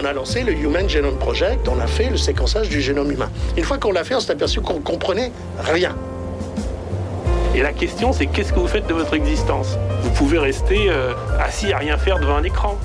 On a lancé le Human Genome Project, on a fait le séquençage du génome humain. Une fois qu'on l'a fait, on s'est aperçu qu'on comprenait rien. Et la question, c'est qu'est-ce que vous faites de votre existence? Vous pouvez rester euh, assis à rien faire devant un écran.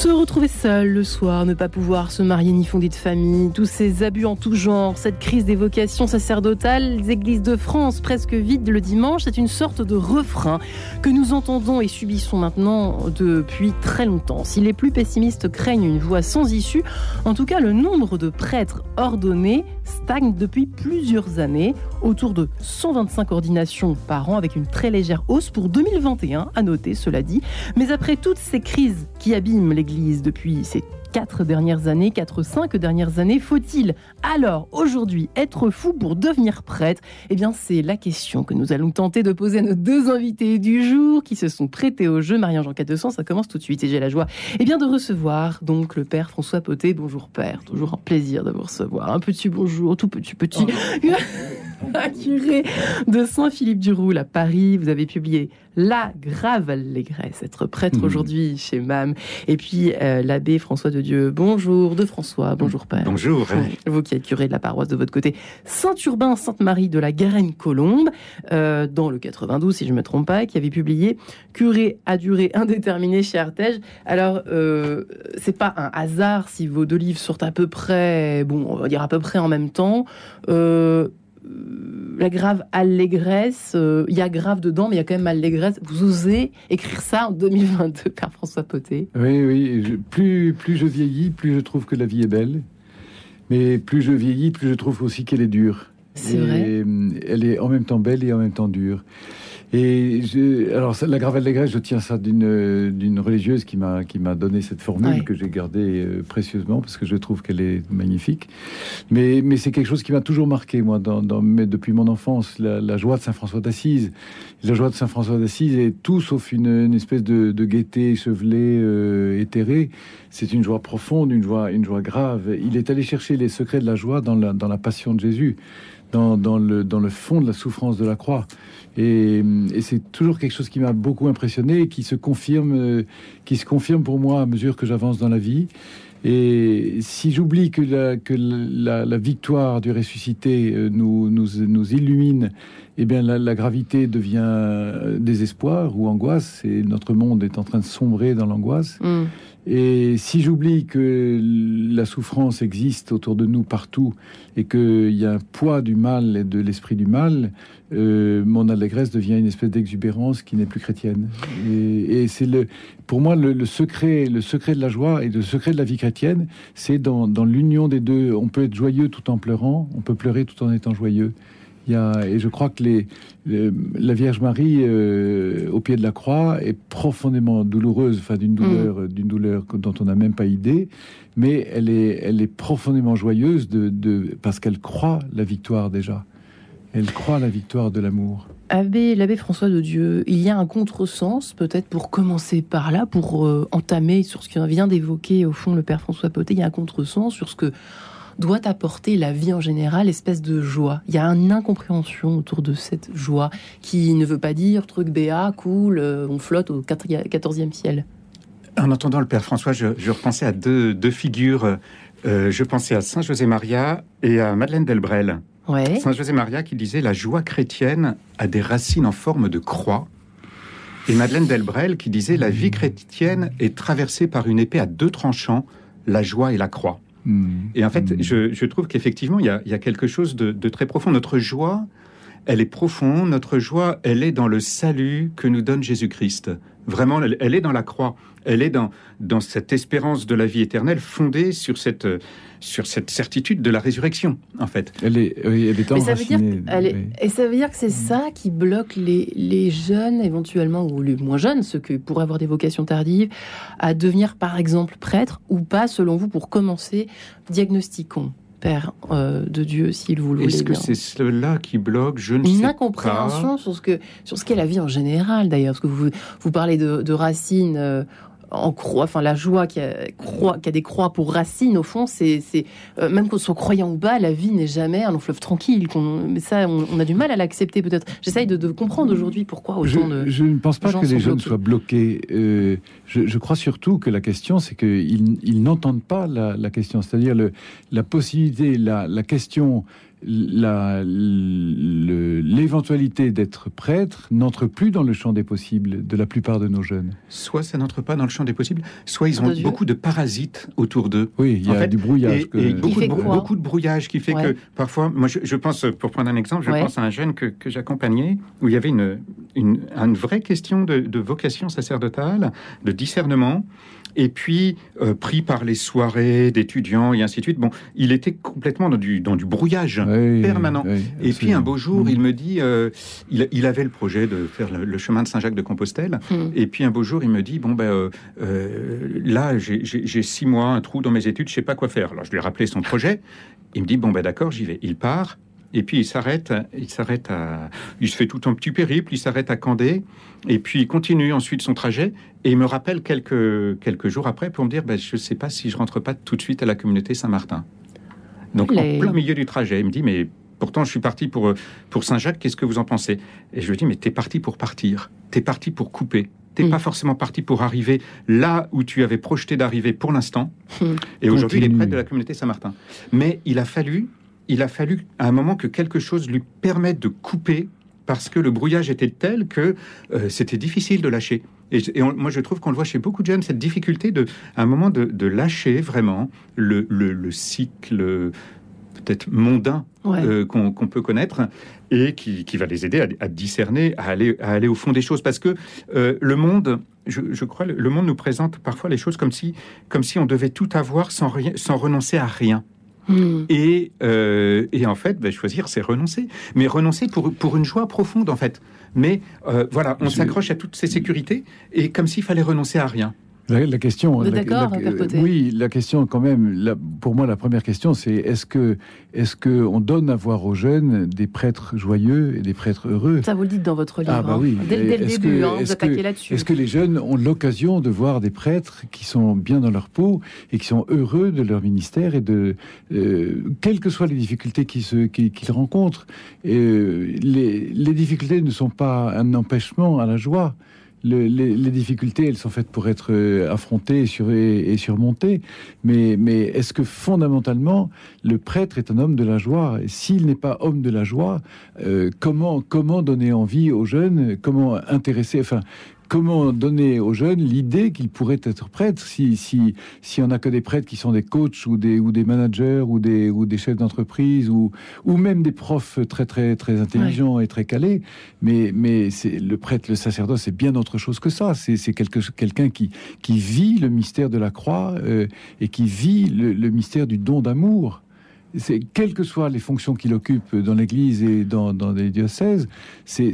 Se retrouver seul le soir, ne pas pouvoir se marier ni fonder de famille, tous ces abus en tout genre, cette crise des vocations sacerdotales, les églises de France presque vides le dimanche, c'est une sorte de refrain que nous entendons et subissons maintenant depuis très longtemps. Si les plus pessimistes craignent une voie sans issue, en tout cas le nombre de prêtres ordonnés stagne depuis plusieurs années, autour de 125 ordinations par an avec une très légère hausse pour 2021, à noter cela dit. Mais après toutes ces crises qui abîment l'Église, depuis ces quatre dernières années, quatre, cinq dernières années. Faut-il alors aujourd'hui être fou pour devenir prêtre? Eh bien, c'est la question que nous allons tenter de poser à nos deux invités du jour qui se sont prêtés au jeu. Marie-Jean 400, ça commence tout de suite et j'ai la joie eh bien, de recevoir donc le père François Poté. Bonjour père, toujours un plaisir de vous recevoir. Un petit bonjour, tout petit petit. curé de Saint-Philippe-du-Roule à Paris. Vous avez publié La grave allégresse, être prêtre mmh. aujourd'hui chez MAM. Et puis euh, l'abbé François de Dieu. Bonjour de François, bonjour père. Bonjour. Vous qui êtes curé de la paroisse de votre côté, Saint-Urbain, Sainte-Marie de la Garenne-Colombe, euh, dans le 92 si je ne me trompe pas, qui avait publié Curé à durée indéterminée chez Artege. Alors, euh, c'est pas un hasard si vos deux livres sortent à peu près, bon, on va dire à peu près en même temps. Euh, la grave allégresse, euh, il y a grave dedans, mais il y a quand même allégresse. Vous osez écrire ça en 2022, Père François Poté Oui, oui. plus, plus je vieillis, plus je trouve que la vie est belle. Mais plus je vieillis, plus je trouve aussi qu'elle est dure. C'est vrai. Elle est en même temps belle et en même temps dure. Et je, alors, la gravelle des Grèces, je tiens ça d'une d'une religieuse qui m'a qui m'a donné cette formule que j'ai gardée euh, précieusement parce que je trouve qu'elle est magnifique. Mais mais c'est quelque chose qui m'a toujours marqué moi dans, dans depuis mon enfance la, joie de Saint François d'Assise. La joie de Saint François d'Assise est tout sauf une, une espèce de, de gaieté échevelée, euh, éthérée. C'est une joie profonde, une joie une joie grave. Il est allé chercher les secrets de la joie dans la dans la passion de Jésus. Dans, le, fond de la souffrance de la croix. Et, c'est toujours quelque chose qui m'a beaucoup impressionné et qui se confirme, euh, qui se confirme pour moi à mesure que j'avance dans la vie. Et si j'oublie que, la, victoire du ressuscité euh, nous illumine, eh bien la, gravité devient euh, désespoir ou angoisse, et notre monde est en train de sombrer dans l'angoisse. Mm. Et si j'oublie que la souffrance existe autour de nous partout et qu'il y a un poids du mal et de l'esprit du mal, euh, mon allégresse devient une espèce d'exubérance qui n'est plus chrétienne. Et, c'est le, pour moi le, secret, le secret de la joie et le secret de la vie chrétienne, c'est dans, dans l'union des deux. On peut être joyeux tout en pleurant, on peut pleurer tout en étant joyeux. Il y a, et je crois que les, la Vierge Marie euh, au pied de la croix est profondément douloureuse, enfin d'une douleur, mm. d'une douleur dont on n'a même pas idée, mais elle est, elle est profondément joyeuse de, de parce qu'elle croit la victoire déjà. Elle croit la victoire de l'amour. Abbé, l'abbé François de Dieu, il y a un contresens, peut-être pour commencer par là, pour euh, entamer sur ce qu'on vient d'évoquer au fond le Père François Poté, il y a un contresens sur ce que doit apporter la vie en général, espèce de joie. Il y a une incompréhension autour de cette joie qui ne veut pas dire truc béat, cool, euh, on flotte au 14e ciel. En entendant le Père François, je, repensais à deux, figures. Euh, je pensais à Saint José Maria et à Madeleine Delbrel. Saint José Maria qui disait la joie chrétienne a des racines en forme de croix. Et Madeleine Delbrel qui disait la vie chrétienne est traversée par une épée à deux tranchants, la joie et la croix. Hmm. Et en fait, hmm. je, trouve qu'effectivement, il, y a, quelque chose de, très profond. Notre joie, elle est profonde. Notre joie, elle est dans le salut que nous donne Jésus-Christ. Vraiment, elle, est dans la croix. Elle est dans, dans cette espérance de la vie éternelle fondée sur cette, sur cette certitude de la résurrection, en fait. Elle est, elle est ça veut dire, Et ça veut dire que c'est ça qui bloque les, les, jeunes, éventuellement, ou les moins jeunes, ceux qui pourraient avoir des vocations tardives, à devenir, par exemple, prêtre ou pas, selon vous, pour commencer, diagnostiquons. Père euh, de Dieu, s'il vous le Est-ce que c'est cela qui bloque Je ne Une sais pas. Une incompréhension sur ce que sur ce qu'est la vie en général, d'ailleurs, parce que vous vous parlez de, de racines. Euh, en croix, enfin la joie qui a, croix, qui a des croix pour racines, au fond, c'est euh, même qu'on soit croyant ou pas, la vie n'est jamais un long fleuve tranquille. mais ça, on, a du mal à l'accepter peut-être. J'essaye de, comprendre aujourd'hui pourquoi autant je, de. Je ne pense pas que les jeunes soient bloqués. Euh, je, crois surtout que la question, c'est qu'ils ils, n'entendent pas la, question, c'est-à-dire la possibilité, la, la question l'éventualité d'être prêtre n'entre plus dans le champ des possibles de la plupart de nos jeunes. Soit ça n'entre pas dans le champ des possibles, soit ils ont beaucoup de parasites autour d'eux. Oui, il y a du brouillage. Et, beaucoup, de, brouillage qui fait que parfois, moi je, pense, pour prendre un exemple, je pense à un jeune que, que j'accompagnais où il y avait une, une, vraie question de, de vocation sacerdotale, de discernement et puis euh, pris par les soirées d'étudiants et ainsi de suite. Bon, il était complètement dans du, dans du brouillage permanent. et puis un beau jour, il me dit, euh, il, avait le projet de faire le, chemin de Saint-Jacques de Compostelle. Hmm. Et puis un beau jour, il me dit, bon ben euh, là, j'ai six mois, un trou dans mes études, je sais pas quoi faire. Alors je lui ai rappelé son projet. Il me dit, bon ben d'accord, j'y vais. Il part. Et puis il s'arrête, il s'arrête à, il se fait tout un petit périple, il s'arrête à Candé, et puis il continue ensuite son trajet, et il me rappelle quelques, quelques jours après pour me dire, ben, je ne sais pas si je rentre pas tout de suite à la communauté Saint-Martin. Donc en plein milieu du trajet, il me dit, mais pourtant je suis parti pour, pour Saint-Jacques, qu'est-ce que vous en pensez? Et je lui dis, mais t'es parti pour partir, t'es parti pour couper, t'es mm. pas forcément parti pour arriver là où tu avais projeté d'arriver pour l'instant. Mm. Et aujourd'hui, il est près de la communauté Saint-Martin. Mais il a fallu il a fallu à un moment que quelque chose lui permette de couper parce que le brouillage était tel que euh, c'était difficile de lâcher. Et, moi, je trouve qu'on le voit chez beaucoup de jeunes, cette difficulté de, à un moment de, lâcher vraiment le, cycle peut-être mondain euh, qu'on peut connaître et qui, va les aider à, discerner, à aller, à aller au fond des choses. Parce que euh, le monde, je, crois, le monde nous présente parfois les choses comme si, comme si on devait tout avoir sans, rien, sans renoncer à rien. Hmm. Euh, et, en fait, ben, choisir, c'est renoncer. Mais renoncer pour, pour une joie profonde, en fait. Mais euh, voilà, on s'accroche à toutes ces sécurités et comme s'il fallait renoncer à rien. La, question, oui, la question quand même. pour moi, la première question, c'est est-ce que est-ce que on donne à voir aux jeunes des prêtres joyeux et des prêtres heureux? Ça vous le dites dans votre livre. Ah bah oui. Hein. Dès, le début, hein, vous attaquez là-dessus. Est-ce que les jeunes ont l'occasion de voir des prêtres qui sont bien dans leur peau et qui sont heureux de leur ministère et de euh, quelles que soient les difficultés qu'ils rencontrent, euh, les, les difficultés ne sont pas un empêchement à la joie les, difficultés, elles sont faites pour être euh, affrontées et, surmontées. Mais, est-ce que fondamentalement, le prêtre est un homme de la joie? S'il n'est pas homme de la joie, euh, comment, comment donner envie aux jeunes? Comment intéresser? Comment donner aux jeunes l'idée qu'ils pourraient être prêtres si si si on n'a que des prêtres qui sont des coachs ou des ou des managers ou des ou des chefs d'entreprise ou ou même des profs très très très intelligents et très calés. Mais mais c'est le prêtre le sacerdoce c'est bien autre chose que ça. C'est c'est quelque quelqu'un qui qui vit le mystère de la croix euh, et qui vit le, le mystère du don d'amour. C'est quelles que soient les fonctions qu'il occupe dans l'Église et dans, dans les diocèses, c'est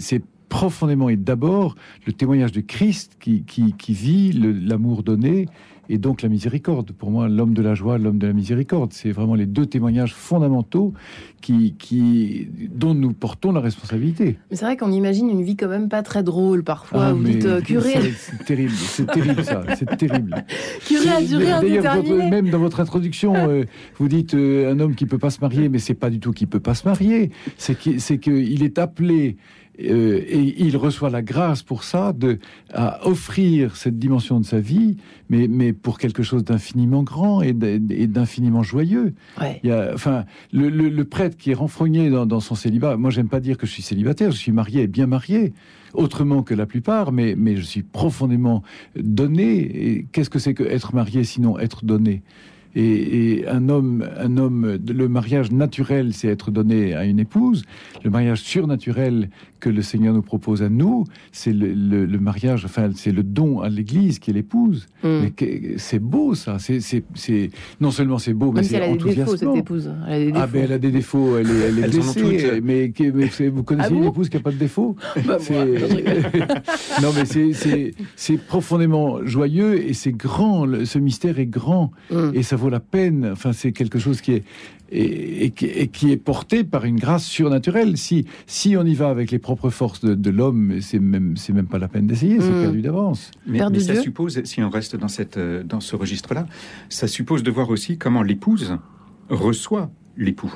profondément et d'abord le témoignage de Christ qui, qui, vit l'amour donné et donc la miséricorde. Pour moi, l'homme de la joie, l'homme de la miséricorde, c'est vraiment les deux témoignages fondamentaux qui, qui, dont nous portons la responsabilité. Mais c'est vrai qu'on imagine une vie quand même pas très drôle parfois. Ah, vous dites euh, curé. C'est terrible, c'est terrible ça, c'est terrible. curé même dans votre introduction, euh, vous dites euh, un homme qui peut pas se marier, mais c'est pas du tout qu'il peut pas se marier. C'est qu'il est appelé euh, et il reçoit la grâce pour ça de à offrir cette dimension de sa vie, mais, mais pour quelque chose d'infiniment grand et d'infiniment joyeux. Il y a, enfin, le, prêtre qui est renfrogné dans, son célibat. Moi, j'aime pas dire que je suis célibataire. Je suis marié et bien marié, autrement que la plupart, mais mais je suis profondément donné. Et qu'est-ce que c'est que être marié sinon être donné? Et, un homme, un homme, le mariage naturel, c'est être donné à une épouse. Le mariage surnaturel, que le Seigneur nous propose à nous, c'est le, mariage, enfin, c'est le don à l'Église qui est l'épouse. Mm. c'est beau, ça. C'est, non seulement c'est beau, mais c'est enthousiasmant. cette épouse. Elle a des défauts. Ah, ben elle a des défauts. Elle est, elle est blessée. Mais, vous connaissez ah une épouse qui n'a pas de défauts bah, Non, mais c'est profondément joyeux et c'est grand. Ce mystère est grand mm. et ça vaut la peine. Enfin, c'est quelque chose qui est et, qui est porté par une grâce surnaturelle. Si, si on y va avec les propres forces de, l'homme, c'est même, c'est même pas la peine d'essayer, c'est mm. perdu d'avance. Mais, ça suppose, si on reste dans, cette, euh, dans ce registre-là, ça suppose de voir aussi comment l'épouse reçoit l'époux.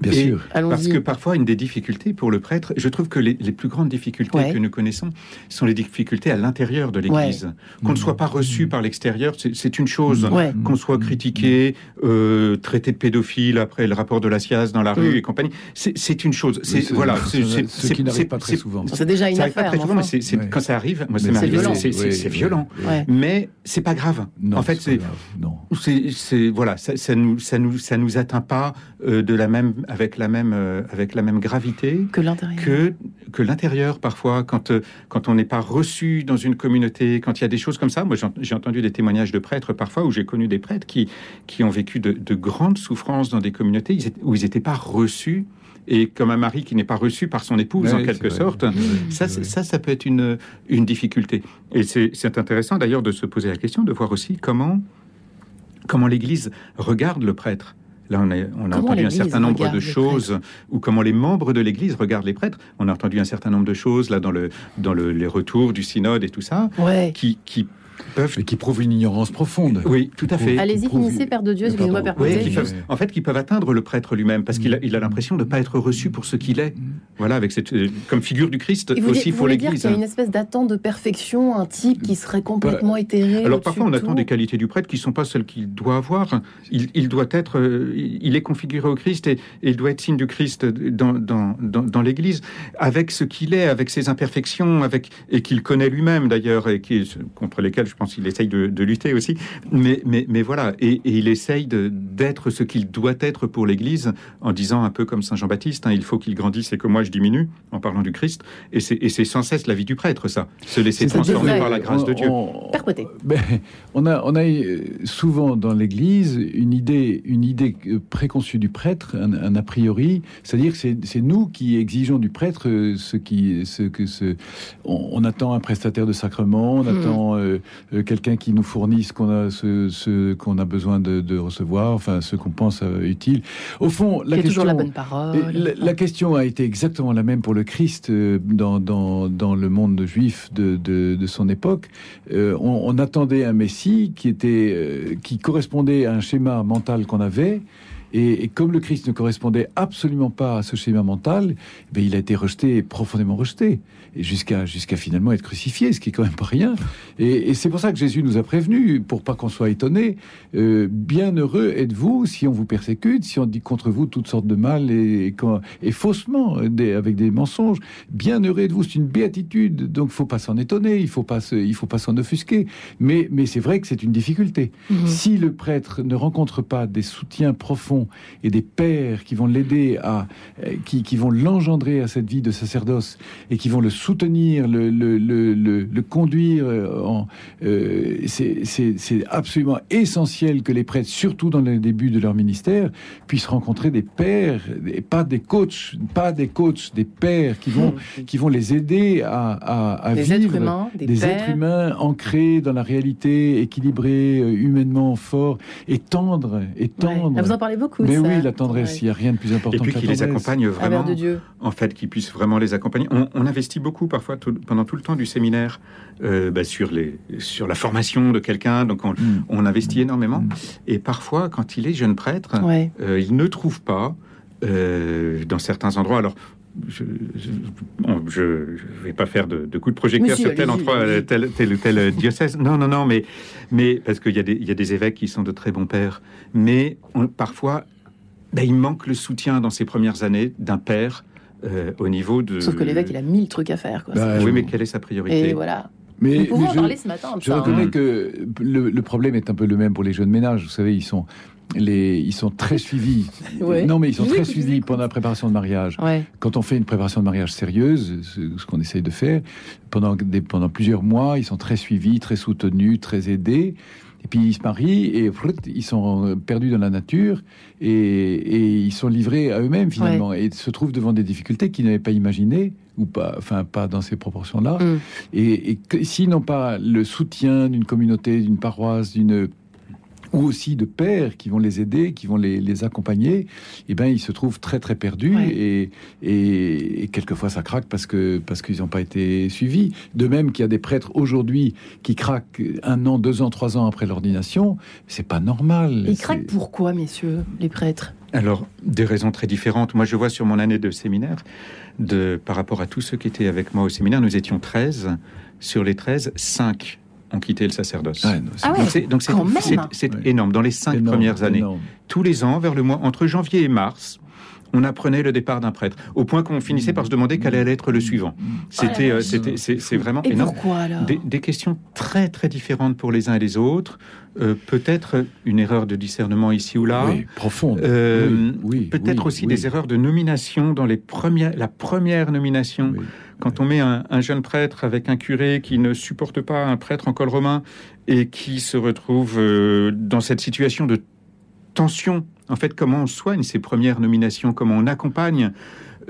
Bien sûr. Parce que parfois, une des difficultés pour le prêtre, je trouve que les, plus grandes difficultés que nous connaissons sont les difficultés à l'intérieur de l'Église. Qu'on ne soit pas reçu par l'extérieur, c'est une chose. Qu'on soit critiqué, euh, traité de pédophile après le rapport de la SIAZ dans la rue et compagnie, c'est une chose. C'est voilà, ce qui n'arrive pas très souvent. C'est déjà une affaire. Pas très souvent, mais quand ça arrive, moi, c'est violent. Mais c'est pas grave. En fait, c'est c'est voilà, ça nous ça nous ça nous atteint pas euh, de la même avec la même, euh, avec la même gravité que l'intérieur. Que, que l'intérieur, parfois, quand, euh, quand on n'est pas reçu dans une communauté, quand il y a des choses comme ça. Moi, j'ai entendu des témoignages de prêtres parfois, où j'ai connu des prêtres qui, qui ont vécu de, grandes souffrances dans des communautés où ils n'étaient pas reçus et comme un mari qui n'est pas reçu par son épouse en quelque sorte, ça, ça, ça peut être une, une difficulté. Et c'est intéressant d'ailleurs de se poser la question, de voir aussi comment, comment l'Église regarde le prêtre. Là, on a, on a entendu un certain nombre de choses, ou comment les membres de l'Église regardent les prêtres. On a entendu un certain nombre de choses là dans le dans le, les retours du synode et tout ça, qui, qui peuvent... Et qui prouvent une ignorance profonde. Oui, tout à fait. Allez-y, finissez, Père de Dieu, excusez-moi, Père oui, En fait, qui peuvent atteindre le prêtre lui-même, parce qu'il a, il a l'impression de ne pas être reçu pour ce qu'il est. Voilà, avec cette, euh, comme figure du Christ aussi pour l'Église. Il y a une espèce d'attente de perfection, un type qui serait complètement bah, éthéré. Alors parfois, on attend des qualités du prêtre qui ne sont pas celles qu'il doit avoir. Il, doit être, euh, il est configuré au Christ et, il doit être signe du Christ dans, dans, dans, l'Église, avec ce qu'il est, avec ses imperfections, avec et qu'il connaît lui-même d'ailleurs, et qui, contre lesquelles je pense qu'il essaye de, lutter aussi. Mais, mais, mais voilà, et, il essaye d'être ce qu'il doit être pour l'Église en disant un peu comme Saint Jean-Baptiste, hein, il faut qu'il grandisse et que moi je diminue, en parlant du Christ. Et c'est sans cesse la vie du prêtre, ça. Se laisser transformer par la grâce de Dieu. On, ben, on, a, on a souvent dans l'Église une idée, une idée préconçue du prêtre, un, a priori, c'est-à-dire que c'est nous qui exigeons du prêtre ce qui, ce que ce, on, attend un prestataire de sacrement, on hmm. attend euh, euh, quelqu'un qui nous fournisse ce qu'on a, ce, qu'on a besoin de, recevoir, enfin ce qu'on pense euh, utile. Au fond, la question, la bonne parole. La, question a été exactement la même pour le Christ euh, dans, dans, dans le monde juif de, de, son époque. on, attendait un Messie qui était, qui correspondait à un schéma mental qu'on avait. Et, comme le Christ ne correspondait absolument pas à ce schéma mental, eh il a été rejeté, profondément rejeté, et jusqu'à jusqu'à finalement être crucifié, ce qui est quand même pas rien. Et, c'est pour ça que Jésus nous a prévenus, pour pas qu'on soit étonné. Euh, bien heureux êtes-vous si on vous persécute, si on dit contre vous toutes sortes de mal et, et, faussement, avec des mensonges. Bien heureux êtes-vous, c'est une béatitude, donc faut pas s'en étonner, il faut pas il faut pas s'en offusquer. Mais mais c'est vrai que c'est une difficulté. Mhm. Si le prêtre ne rencontre pas des soutiens profonds et des pères qui vont l'aider à, euh, qui, qui vont l'engendrer à cette vie de sacerdoce et qui vont le soutenir, le, le, le, le, conduire. Euh, euh, c'est absolument essentiel que les prêtres, surtout dans les débuts de leur ministère, puissent rencontrer des pères, et pas des coachs, pas des coachs, des pères qui vont, qui vont les aider à, à, à des vivre êtres humains, des, êtres humains ancrés dans la réalité, équilibrés, humainement forts et tendres, et tendres. Ah, vous en parlez beaucoup. Mais oui, la tendresse, il n'y a rien de plus important. Et puis qui les accompagne vraiment. De Dieu. En fait, qui puisse vraiment les accompagner. On, investit beaucoup parfois pendant tout le temps du séminaire euh, bah, sur, les, sur la formation de quelqu'un. Donc on, mm. investit énormément. Mm. Et parfois, quand il est jeune prêtre, euh, il ne trouve pas euh, dans certains endroits. Alors, je ne vais pas faire de, de coups de projecteur sur tel, endroit, tel, tel, tel, diocèse. Non, non, non, mais, mais parce qu'il y, y, a des évêques qui sont de très bons pères. Mais parfois, ben, il manque le soutien dans ces premières années d'un père euh, au niveau de. Sauf que l'évêque, il a mille trucs à faire. Quoi, bah, oui, mais quelle est sa priorité Et voilà. Mais, Nous pouvons en parler ce matin. Je reconnais hein. que le, problème est un peu le même pour les jeunes ménages. Vous savez, ils sont les, ils sont très suivis. Non, mais ils sont très suivis pendant la préparation de mariage. Quand on fait une préparation de mariage sérieuse, ce, qu'on essaye de faire, pendant, des, pendant plusieurs mois, ils sont très suivis, très soutenus, très aidés. Et puis ils se marient et ils sont perdus dans la nature et, ils sont livrés à eux-mêmes finalement et se trouvent devant des difficultés qu'ils n'avaient pas imaginées ou pas, enfin pas dans ces proportions-là. Mm. Et, et s'ils n'ont pas le soutien d'une communauté, d'une paroisse, d'une ou aussi de pères qui vont les aider, qui vont les, les accompagner, eh ben ils se trouvent très très perdus et, et, quelquefois ça craque parce que parce qu'ils n'ont pas été suivis. De même qu'il y a des prêtres aujourd'hui qui craquent un an, deux ans, trois ans après l'ordination, c'est pas normal. Ils craquent pourquoi, messieurs, les prêtres? Alors, des raisons très différentes. Moi, je vois sur mon année de séminaire, de, par rapport à tous ceux qui étaient avec moi au séminaire, nous étions 13. Sur les 13, 5 ont quitté le sacerdoce. Ah donc c'est énorme. Dans les cinq premières années, tous les ans, vers le mois entre janvier et mars, on apprenait le départ d'un prêtre, au point qu'on finissait par se demander quel allait être le suivant. C'était, oh c'était, c'est vraiment énorme. des, questions très très différentes pour les uns et les autres. Euh, peut-être une erreur de discernement ici ou là. Oui, profonde. Euh, oui, peut-être aussi des erreurs de nomination dans les premières, la première nomination quand on met un, jeune prêtre avec un curé qui ne supporte pas un prêtre en col romain et qui se retrouve euh, dans cette situation de tension, en fait, comment on soigne ces premières nominations, comment on accompagne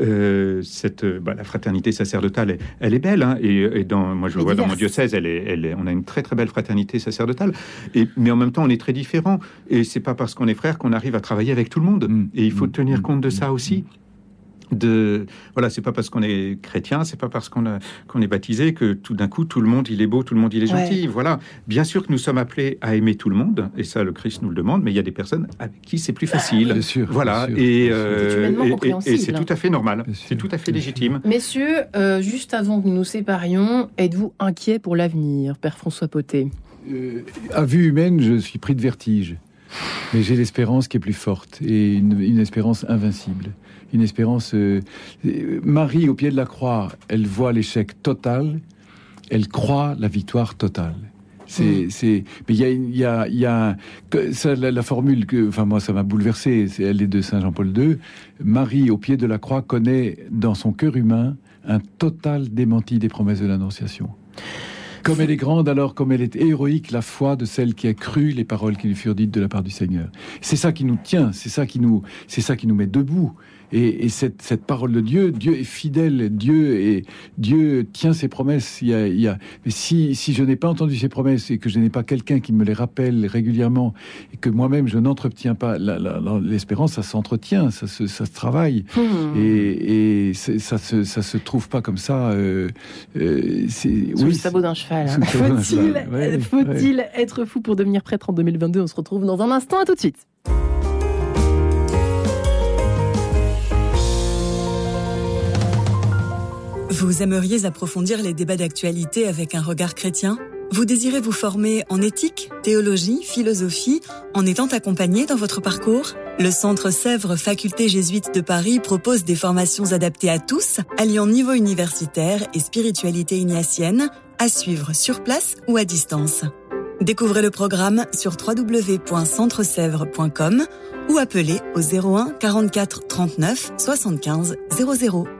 euh, cette, bah, la fraternité sacerdotale, elle, est belle. Hein, et, dans, moi, je le vois dans mon diocèse, elle est, elle on a une très très belle fraternité sacerdotale. Et, mais en même temps, on est très différents. Et c'est pas parce qu'on est frère qu'on arrive à travailler avec tout le monde. Mm. Et il faut tenir mm. compte de ça aussi de voilà c'est pas parce qu'on est chrétien c'est pas parce qu'on qu'on est baptisé que tout d'un coup tout le monde il est beau tout le monde il est gentil. Voilà. Bien sûr que nous sommes appelés à aimer tout le monde et ça le Christ nous le demande mais il y a des personnes avec qui c'est plus facile. Bien sûr voilà et, euh, et, c'est tout à fait normal. C'est tout à fait légitime. Messieurs euh, juste avant que nous nous séparions êtes-vous inquiet pour l'avenir père François Potet? Euh, à vue humaine je suis pris de vertige. Mais j'ai l'espérance qui est plus forte et une espérance invincible une espérance. Euh, Marie, au pied de la croix, elle voit l'échec total, elle croit la victoire totale. C'est, mm. c'est, mais il y a, il y a, ça, la, formule que, enfin moi, ça m'a bouleversé. C'est elle est de Saint Jean-Paul II. Marie, au pied de la croix, connaît dans son cœur humain un total démenti des promesses de l'Annonciation. Comme elle est grande, alors comme elle est héroïque, la foi de celle qui a cru les paroles qui lui furent dites de la part du Seigneur. C'est ça qui nous tient, c'est ça qui nous, c'est ça qui nous met debout. Et, cette, cette, parole de Dieu, Dieu est fidèle, Dieu et Dieu tient ses promesses. Il y a, il y a, mais si, si je n'ai pas entendu ses promesses et que je n'ai pas quelqu'un qui me les rappelle régulièrement et que moi-même je n'entretiens pas, l'espérance, ça s'entretient, ça se, ça se travaille hmm. et, et ça se, ça se trouve pas comme ça. Euh, euh, oui, le sabot d'un cheval. Hein. Faut-il faut être fou pour devenir prêtre en 2022 On se retrouve dans un instant. À tout de suite. Vous aimeriez approfondir les débats d'actualité avec un regard chrétien? Vous désirez vous former en éthique, théologie, philosophie, en étant accompagné dans votre parcours? Le Centre Sèvres Faculté Jésuite de Paris propose des formations adaptées à tous, alliant niveau universitaire et spiritualité ignatienne, à suivre sur place ou à distance. Découvrez le programme sur www.centresèvres.com ou appelez au 01 44 39 75 00.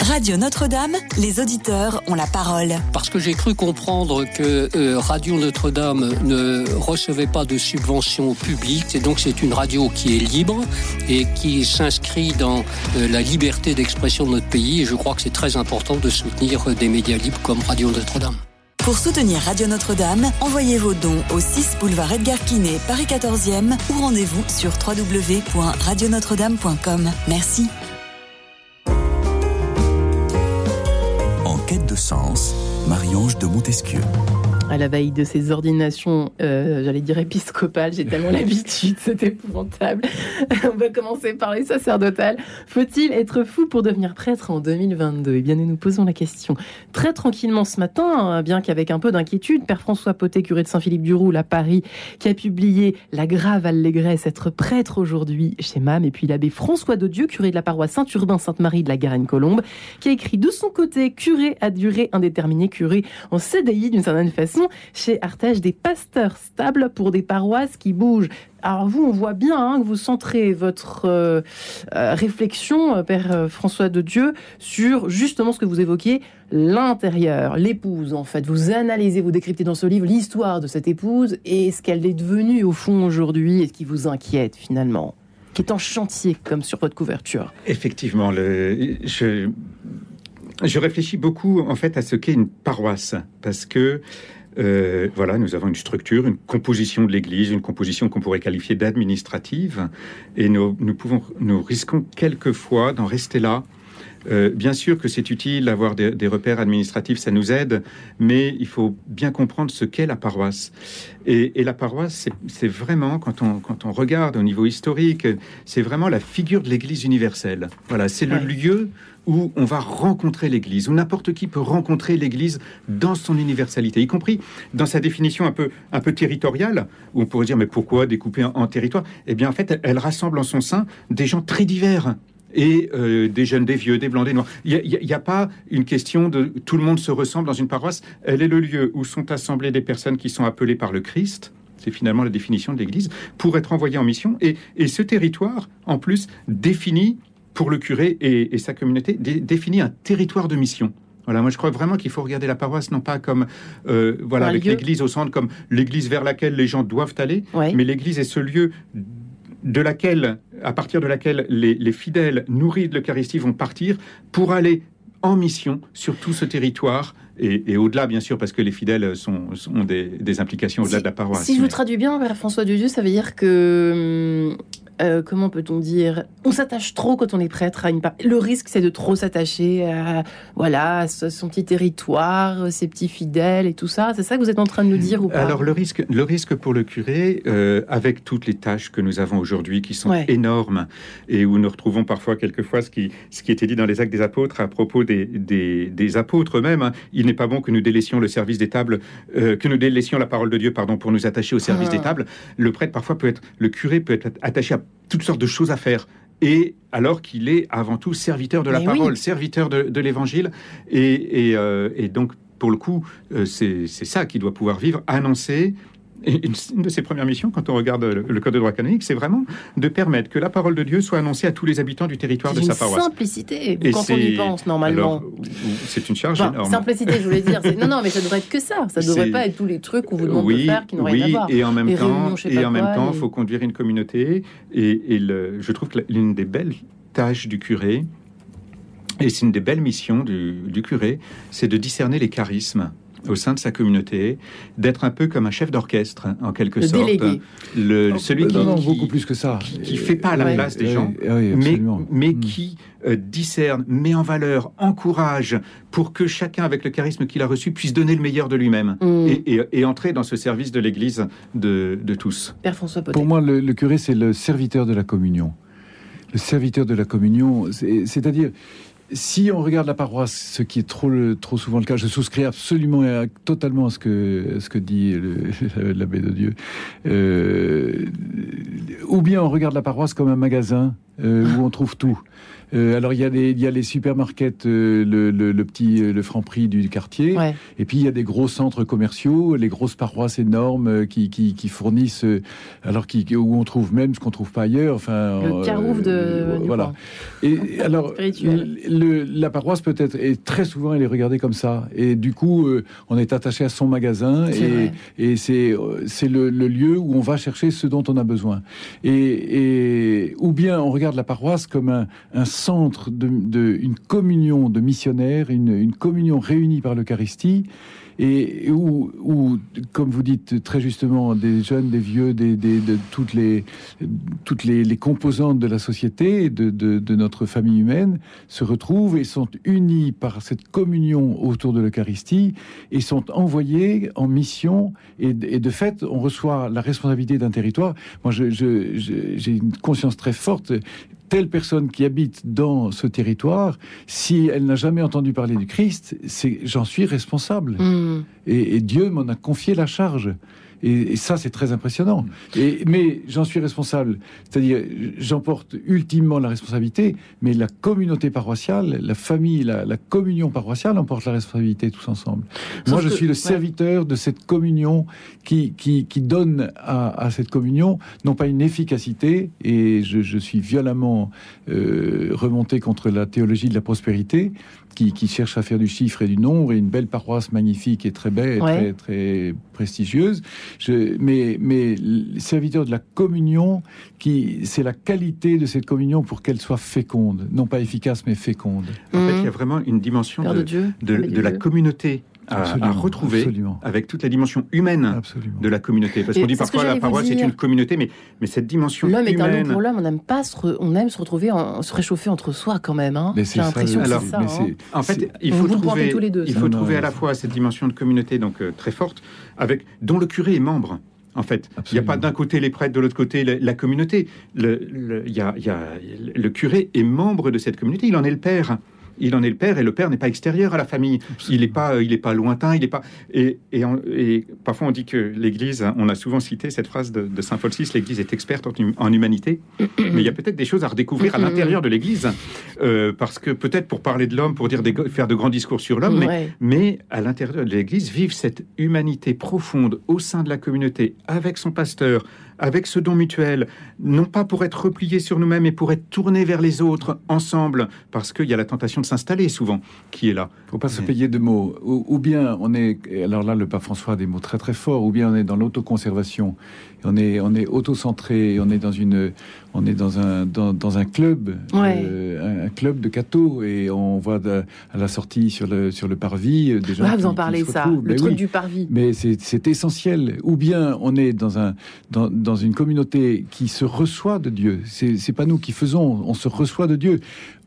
Radio Notre-Dame, les auditeurs ont la parole. Parce que j'ai cru comprendre que euh, Radio Notre-Dame ne recevait pas de subventions publiques, et donc c'est une radio qui est libre et qui s'inscrit dans euh, la liberté d'expression de notre pays. Et je crois que c'est très important de soutenir euh, des médias libres comme Radio Notre-Dame. Pour soutenir Radio Notre-Dame, envoyez vos dons au 6 boulevard Edgar Quinet, Paris 14e ou rendez-vous sur www.radionotre-dame.com. Merci. Marie-Ange de Montesquieu à la veille de ces ordinations, euh, j'allais dire épiscopales, j'ai tellement l'habitude, c'est épouvantable. On va commencer par les sacerdotales. Faut-il être fou pour devenir prêtre en 2022 Eh bien, nous nous posons la question très tranquillement ce matin, hein, bien qu'avec un peu d'inquiétude. Père François Potet, curé de Saint-Philippe-du-Roule à Paris, qui a publié La grave allégresse, être prêtre aujourd'hui chez MAM, et puis l'abbé François de Dieu, curé de la paroisse Saint-Urbain Sainte-Marie de la Garenne-Colombe, qui a écrit de son côté Curé à durée indéterminée, curé en CDI d'une certaine façon chez Artege des pasteurs stables pour des paroisses qui bougent. Alors vous, on voit bien hein, que vous centrez votre euh, euh, réflexion, euh, Père François de Dieu, sur justement ce que vous évoquiez, l'intérieur, l'épouse en fait. Vous analysez, vous décryptez dans ce livre l'histoire de cette épouse et ce qu'elle est devenue au fond aujourd'hui et ce qui vous inquiète finalement, qui est en chantier comme sur votre couverture. Effectivement, je, je réfléchis beaucoup en fait à ce qu'est une paroisse parce que euh, voilà, nous avons une structure, une composition de l'Église, une composition qu'on pourrait qualifier d'administrative, et nous, nous, pouvons, nous risquons quelquefois d'en rester là. Euh, bien sûr que c'est utile d'avoir des, repères administratifs, ça nous aide, mais il faut bien comprendre ce qu'est la paroisse. Et, la paroisse, c'est vraiment, quand on, quand on regarde au niveau historique, c'est vraiment la figure de l'Église universelle. Voilà, c'est le lieu où on va rencontrer l'Église, où n'importe qui peut rencontrer l'Église dans son universalité, y compris dans sa définition un peu, un peu territoriale, où on pourrait dire mais pourquoi découper en, territoire? Eh bien en fait, elle, rassemble en son sein des gens très divers et euh, des jeunes, des vieux, des blancs, des noirs. Il n'y a, pas une question de tout le monde se ressemble dans une paroisse. Elle est le lieu où sont assemblées des personnes qui sont appelées par le Christ. C'est finalement la définition de l'Église pour être envoyées en mission. Et, et ce territoire, en plus, définit pour le curé et, sa communauté, définit un territoire de mission. Voilà, moi je crois vraiment qu'il faut regarder la paroisse non pas comme euh, voilà avec l'Église au centre comme l'Église vers laquelle les gens doivent aller, mais l'Église est ce lieu de laquelle, à partir de laquelle les, fidèles nourris de l'Eucharistie vont partir pour aller en mission sur tout ce territoire et, au-delà, bien sûr, parce que les fidèles sont, ont des, implications au-delà de la paroisse. Si je vous traduis bien, Père François de Dieu, ça veut dire que hum, euh, comment peut-on dire? On s'attache trop quand on est prêtre à une part. Le risque, c'est de trop s'attacher à voilà son petit territoire, ses petits fidèles et tout ça. C'est ça que vous êtes en train de nous dire ou pas? Alors le risque, le risque pour le curé, euh, avec toutes les tâches que nous avons aujourd'hui, qui sont énormes et où nous retrouvons parfois quelquefois ce qui ce qui était dit dans les Actes des Apôtres à propos des des, apôtres eux-mêmes. Hein. Il n'est pas bon que nous délaissions le service des tables, euh, que nous délaissions la parole de Dieu, pardon, pour nous attacher au service des ah. tables. Le prêtre parfois peut être, le curé peut être attaché à toutes sortes de choses à faire. Et alors qu'il est avant tout serviteur de la parole, serviteur de, l'évangile. Et, euh, et, donc, pour le coup, euh, c'est ça qui doit pouvoir vivre, annoncer, une, de ses premières missions, quand on regarde le, Code de droit canonique, c'est vraiment de permettre que la parole de Dieu soit annoncée à tous les habitants du territoire de sa paroisse. simplicité, quand on y pense normalement. C'est une charge énorme. Simplicité, je voulais dire. Non, non, mais ça devrait être que ça. Ça ne devrait pas être tous les trucs qu'on vous demande de faire qui n'ont rien à voir. Et en même temps, et en même temps, il faut conduire une communauté. Et, le, je trouve que l'une des belles tâches du curé, et c'est une des belles missions du, du curé, c'est de discerner les charismes au sein de sa communauté, d'être un peu comme un chef d'orchestre, en quelque le sorte. Délégué. Le, celui qui, beaucoup plus que ça. Qui, fait pas la place des gens, mais, mais mm. qui euh, discerne, met en valeur, encourage, pour que chacun, avec le charisme qu'il a reçu, puisse donner le meilleur de lui-même mm. et, entrer dans ce service de l'Église de, tous. Père François Pour moi, le, le curé, c'est le serviteur de la communion. Le serviteur de la communion, c'est-à-dire, si on regarde la paroisse, ce qui est trop, trop souvent le cas, je souscris absolument et totalement à ce que, ce que dit l'abbé de Dieu. Euh, ou bien on regarde la paroisse comme un magasin où on trouve tout. Euh, alors il y a les, il y a les supermarkets, euh, le, le, le, petit, euh, le franc prix du quartier, et puis il y a des gros centres commerciaux, les grosses paroisses énormes qui, qui, qui fournissent, alors qui, où on trouve même ce qu'on trouve pas ailleurs. Enfin, le carouf de voilà. Et alors le, la paroisse peut-être est très souvent elle est regardée comme ça, et du coup on est attaché à son magasin et, et c'est c'est le, le, lieu où on va chercher ce dont on a besoin. Et, et ou bien on regarde la paroisse comme un, centre de, une communion de missionnaires, une, communion réunie par l'Eucharistie, et où, comme vous dites très justement, des jeunes, des vieux, de toutes les toutes les, composantes de la société, de, notre famille humaine, se retrouvent et sont unis par cette communion autour de l'Eucharistie et sont envoyés en mission. Et, de fait, on reçoit la responsabilité d'un territoire. Moi, j'ai une conscience très forte telle personne qui habite dans ce territoire, si elle n'a jamais entendu parler du Christ, c'est j'en suis responsable. Hmm. et, Dieu m'en a confié la charge. Et, ça, c'est très impressionnant. Et, mais j'en suis responsable. C'est-à-dire, j'emporte ultimement la responsabilité, mais la communauté paroissiale, la famille, la, communion paroissiale emporte la responsabilité tous ensemble. Moi, je suis le serviteur de cette communion qui, qui, qui donne à, cette communion, non pas une efficacité, et je, suis violemment euh, remonté contre la théologie de la prospérité, qui, cherche à faire du chiffre et du nombre, et une belle paroisse magnifique et très belle, et très, très prestigieuse. Je, mais, mais serviteur de la communion, qui c'est la qualité de cette communion pour qu'elle soit féconde, non pas efficace, mais féconde. En fait, il y a vraiment une dimension de, de, la communauté à, retrouver avec toute la dimension humaine de la communauté. Parce qu'on dit parfois la paroisse est une communauté, mais, mais cette dimension humaine... L'homme est un pour l'homme, on aime pas se on aime se retrouver, se réchauffer entre soi quand même. Hein. J'ai l'impression que c'est ça. Hein. En fait, il faut trouver, il faut trouver à la fois cette dimension de communauté donc euh, très forte, avec dont le curé est membre. En fait, il n'y a pas d'un côté les prêtres, de l'autre côté la, communauté. Le, y a, y a, le curé est membre de cette communauté, il en est le père il en est le père et le père n'est pas extérieur à la famille. Il n'est pas, il est pas lointain, il est pas. Et, et, parfois on dit que l'Église, on a souvent cité cette phrase de, Saint Paul VI, l'Église est experte en, humanité, mais il y a peut-être des choses à redécouvrir à l'intérieur de l'Église, euh, parce que peut-être pour parler de l'homme, pour dire faire de grands discours sur l'homme, mais, mais à l'intérieur de l'Église, vivre cette humanité profonde au sein de la communauté, avec son pasteur, avec ce don mutuel, non pas pour être replié sur nous-mêmes, mais pour être tourné vers les autres ensemble, parce qu'il y a la tentation de s'installer souvent qui est là. Il ne faut pas se payer de mots. Ou, bien on est, alors là le pape François a des mots très très forts, ou bien on est dans l'autoconservation, on est, on est auto-centré, on est dans une, on est dans un, dans, un club, euh, un, club de cathos, et on voit à la sortie sur le, sur le parvis euh, des gens. vous en parlez ça, le truc du parvis. Mais c'est essentiel. Ou bien on est dans un, dans, dans une communauté qui se reçoit de Dieu. C'est pas nous qui faisons, on se reçoit de Dieu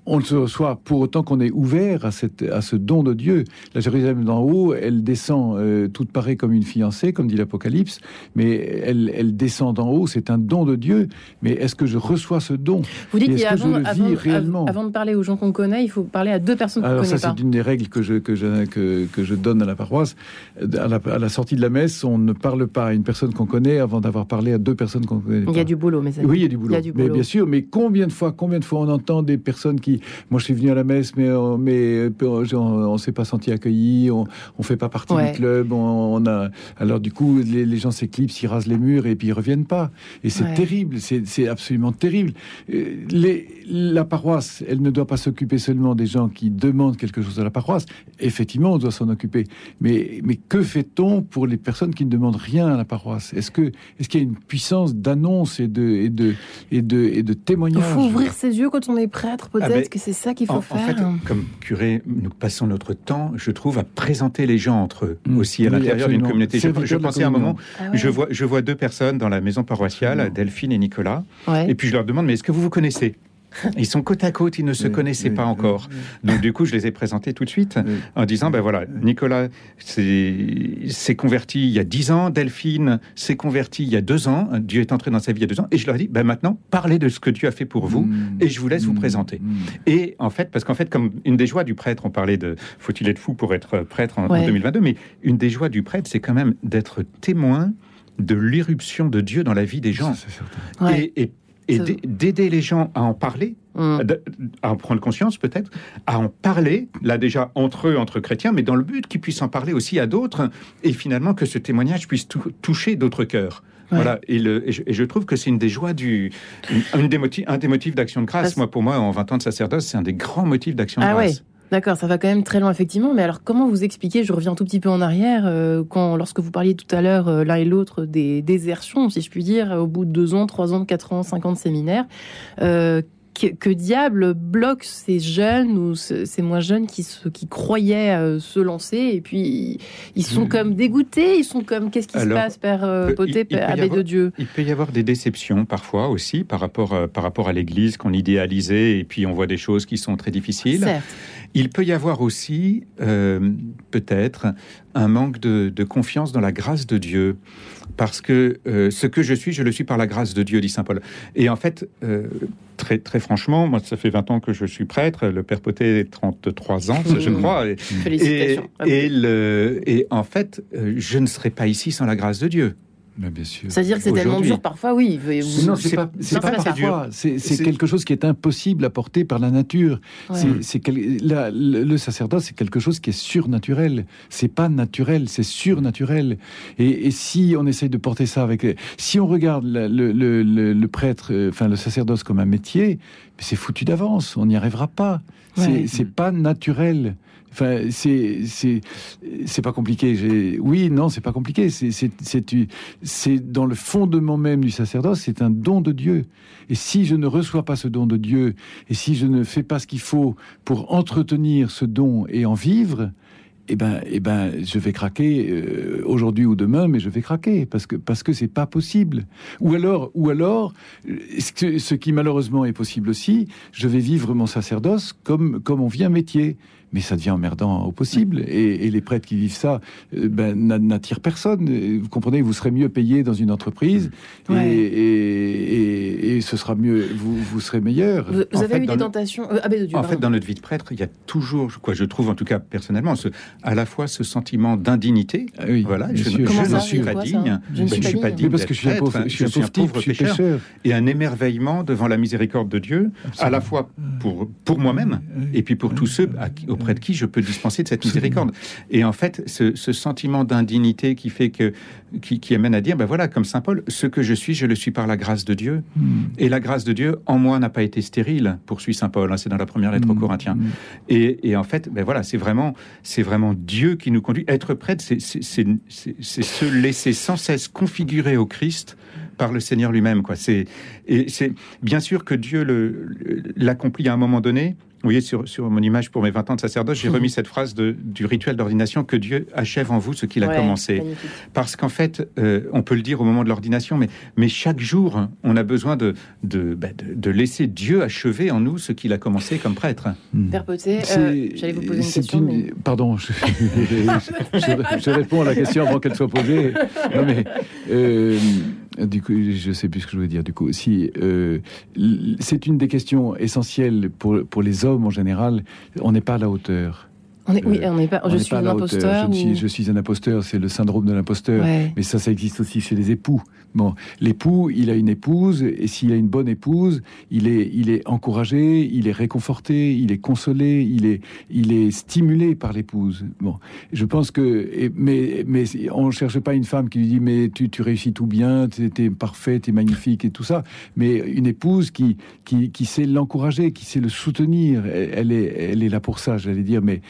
on le reçoit pour autant qu'on est ouvert à, cette, à ce don de Dieu. La Jérusalem d'en haut, elle descend euh, toute parée comme une fiancée, comme dit l'Apocalypse, mais elle, elle descend d'en haut, c'est un don de Dieu. Mais est-ce que je reçois ce don? Vous dites qu'avant avant, avant de parler aux gens qu'on connaît, il faut parler à deux personnes qu'on connaît ça, c'est une des règles que je, que, je, que, que je donne à la paroisse. À la, à la, sortie de la messe, on ne parle pas à une personne qu'on connaît avant d'avoir parlé à deux personnes qu'on connaît. Il y a du boulot, mais Oui, il y a du boulot. Mais bien sûr, mais combien de fois, combien de fois on entend des personnes qui moi, je suis venu à la messe, mais, euh, mais euh, on, ne s'est pas senti accueilli, on, ne fait pas partie du club, on, a, alors du coup, les, gens s'éclipsent, ils rasent les murs et puis ils reviennent pas. Et c'est terrible, c'est absolument terrible. Euh, les, la paroisse, elle ne doit pas s'occuper seulement des gens qui demandent quelque chose à la paroisse. Effectivement, on doit s'en occuper. Mais, mais que fait-on pour les personnes qui ne demandent rien à la paroisse? Est-ce que est-ce qu'il y a une puissance d'annonce et de et de et de et de témoignage? Il faut ouvrir ses yeux quand on est prêtre, peut-être ben, que c'est ça qu'il faut faire. En fait, comme curé, nous passons notre temps, je trouve, à présenter les gens entre eux mm. aussi à l'intérieur d'une communauté. Je, pensais à un moment, ah je vois je vois deux personnes dans la maison paroissiale, Delphine et Nicolas, et puis je leur demande mais est-ce que vous vous connaissez? Ils sont côte à côte, ils ne se connaissaient pas encore. Donc du coup, je les ai présentés tout de suite en disant, ben voilà, Nicolas s'est converti il y a dix ans, Delphine s'est convertie il y a deux ans, Dieu est entré dans sa vie il y a deux ans, et je leur ai dit, ben maintenant, parlez de ce que Dieu a fait pour vous, mm. et je vous laisse vous mm. présenter. Mm. Et en fait, parce qu'en fait, comme une des joies du prêtre, on parlait de, faut-il être fou pour être prêtre en, 2022, mais une des joies du prêtre, c'est quand même d'être témoin de l'irruption de Dieu dans la vie des gens. et, et et d'aider les gens à en parler, mm. à en prendre conscience peut-être, à en parler, là déjà entre eux, entre chrétiens, mais dans le but qu'ils puissent en parler aussi à d'autres, et finalement que ce témoignage puisse toucher d'autres cœurs. Voilà, et, le, et, je, trouve que c'est une des joies du. Une, des motifs, un des motifs d'action de grâce. Moi, pour moi, en 20 ans de sacerdoce, c'est un des grands motifs d'action de ah grâce. D'accord, ça va quand même très loin effectivement. Mais alors, comment vous expliquez Je reviens un tout petit peu en arrière euh, quand, lorsque vous parliez tout à l'heure euh, l'un et l'autre des désertions, si je puis dire, au bout de deux ans, trois ans, quatre ans, cinq ans de séminaire. Euh, que, diable bloque ces jeunes ou ces moins jeunes qui, se, qui croyaient euh, se lancer et puis ils sont hmm. comme dégoûtés, ils sont comme qu'est-ce qui se passe, Père euh, Poté, Abbé de Dieu? Il peut y avoir des déceptions parfois aussi par rapport, euh, par rapport à l'Église qu'on idéalisait et puis on voit des choses qui sont très difficiles. Il peut y avoir aussi peut-être un manque de, de confiance dans la grâce de Dieu parce que euh, ce que je suis, je le suis par la grâce de Dieu, dit saint Paul. Et en fait, euh, très, très franchement, moi, ça fait 20 ans que je suis prêtre, le père Poté, 33 ans, je crois. Et, Félicitations. Et, le, et en fait, euh, je ne serais pas ici sans la grâce de Dieu bien sûr. C'est-à-dire que c'est tellement dur parfois, oui. non, c'est pas, pas parfois. C'est quelque chose qui est impossible à porter par la nature. C'est le sacerdoce, c'est quelque chose qui est surnaturel. C'est pas naturel, c'est surnaturel. Et, si on essaye de porter ça avec, si on regarde le, prêtre, euh, enfin le sacerdoce comme un métier, c'est foutu d'avance. On n'y arrivera pas. C'est pas naturel. Enfin, c'est pas compliqué. Oui, non, c'est pas compliqué. C'est dans le fondement même du sacerdoce, c'est un don de Dieu. Et si je ne reçois pas ce don de Dieu, et si je ne fais pas ce qu'il faut pour entretenir ce don et en vivre, eh ben, eh ben, je vais craquer euh, aujourd'hui ou demain, mais je vais craquer parce que parce que c'est pas possible. Ou alors, ou alors, ce, ce qui malheureusement est possible aussi, je vais vivre mon sacerdoce comme comme on vit un métier mais ça devient emmerdant au possible. Et, les prêtres qui vivent ça euh, ben, n'attirent personne. Vous comprenez, vous serez mieux payé dans une entreprise et, ce sera mieux, vous, vous serez meilleur. Vous, avez eu des tentations euh, de Dieu, En fait, dans notre vie de prêtre, il y a toujours, quoi, je trouve en tout cas personnellement, ce, à la fois ce sentiment d'indignité. Ah oui, voilà, je, je, ne suis pas digne. Je ne suis pas digne. parce que je suis un pauvre, je suis un pauvre pécheur. Et un émerveillement devant la miséricorde de Dieu, à la fois pour, pour moi-même et puis pour tous ceux à qui, auprès de qui je peux dispenser de cette miséricorde. Et en fait, ce, sentiment d'indignité qui fait que, qui, amène à dire, ben voilà, comme saint Paul, ce que je suis, je le suis par la grâce de Dieu. Hmm. Et la grâce de Dieu en moi n'a pas été stérile, poursuit saint Paul. Hein, c'est dans la première lettre aux hmm. Corinthiens. Hmm. Et, en fait, ben voilà, c'est vraiment, c'est vraiment Dieu qui nous conduit. Être prêtre, c'est se laisser sans cesse configurer au Christ par le Seigneur lui-même. Quoi. C'est, et c'est bien sûr que Dieu l'accomplit à un moment donné, voyez, sur, sur, mon image pour mes 20 ans de sacerdoce, j'ai remis cette phrase de, du rituel d'ordination que Dieu achève en vous ce qu'il a commencé. Parce qu'en fait, euh, on peut le dire au moment de l'ordination, mais, mais chaque jour, on a besoin de, de, bah, de, laisser Dieu achever en nous ce qu'il a commencé comme prêtre. Hmm. Père Poté, euh, j'allais vous poser une question. Pardon, je... je, réponds à la question avant qu'elle soit posée. Non, mais. Euh, du coup, je sais plus ce que je voulais dire. Du coup, si euh, c'est une des questions essentielles pour, pour les hommes en général, on n'est pas à la hauteur oui, on n'est pas. je suis un imposteur. Je, suis, un imposteur. C'est le syndrome de l'imposteur. Mais ça, ça existe aussi chez les époux. Bon, l'époux, il a une épouse, et s'il a une bonne épouse, il est, il est encouragé, il est réconforté, il est consolé, il est, il est stimulé par l'épouse. Bon, je pense que, mais, mais on cherche pas une femme qui lui dit mais tu, tu réussis tout bien, tu es parfait, tu es magnifique et tout ça. Mais une épouse qui, qui, qui sait l'encourager, qui sait le soutenir, elle, est, elle est là pour ça. J'allais dire, mais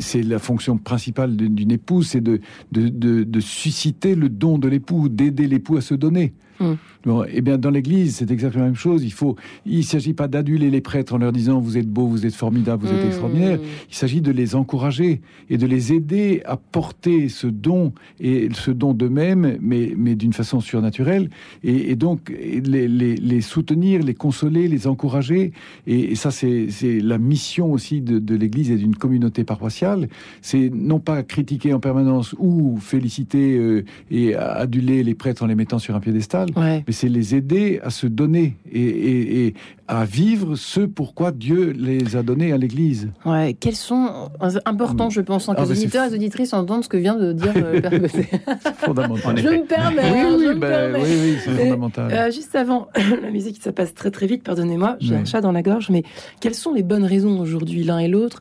c'est la fonction principale d'une épouse, c'est de, de, susciter le don de l'époux, d'aider l'époux à se donner. Mm. Bon, eh bien, dans l'Église, c'est exactement la même chose. Il faut, il s'agit pas d'aduler les prêtres en leur disant vous êtes beaux, vous êtes formidables, vous êtes mm. extraordinaires. Il s'agit de les encourager et de les aider à porter ce don et ce don d'eux-mêmes, mais, mais d'une façon surnaturelle. Et, donc les, les, soutenir, les consoler, les encourager. Et, ça, c'est la mission aussi de, l'Église et d'une communauté paroissiale. C'est non pas critiquer en permanence ou féliciter euh, et aduler les prêtres en les mettant sur un piédestal, mais c'est les aider à se donner et, à vivre ce pourquoi Dieu les a donnés à l'Église. Ouais, quels sont importants, je pense, en que ah, les auditeurs et les auditrices entendent ce que vient de dire euh, Père Fondamental. Je me permets. Oui, oui, je ben, oui, oui c'est fondamental. Euh, juste avant, la musique, ça passe très très vite, pardonnez-moi, j'ai un chat dans la gorge, mais quelles sont les bonnes raisons aujourd'hui, l'un et l'autre,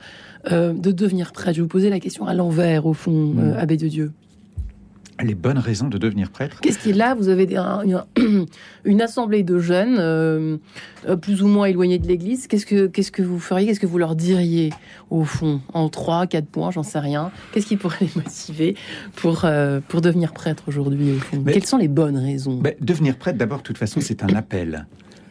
euh, de devenir prêtre Je vais vous poser la question à l'envers, au fond, Abbé de Dieu les bonnes raisons de devenir prêtre. Qu'est-ce qui est là? Vous avez une, assemblée de jeunes, euh, plus ou moins éloignés de l'Église. Qu'est-ce que, qu'est-ce que vous feriez? Qu'est-ce que vous leur diriez, au fond, en trois, quatre points, j'en sais rien Qu'est-ce qui pourrait les motiver pour, euh, pour devenir prêtre aujourd'hui, Quelles sont les bonnes raisons? Devenir prêtre, d'abord, de toute façon, c'est un appel.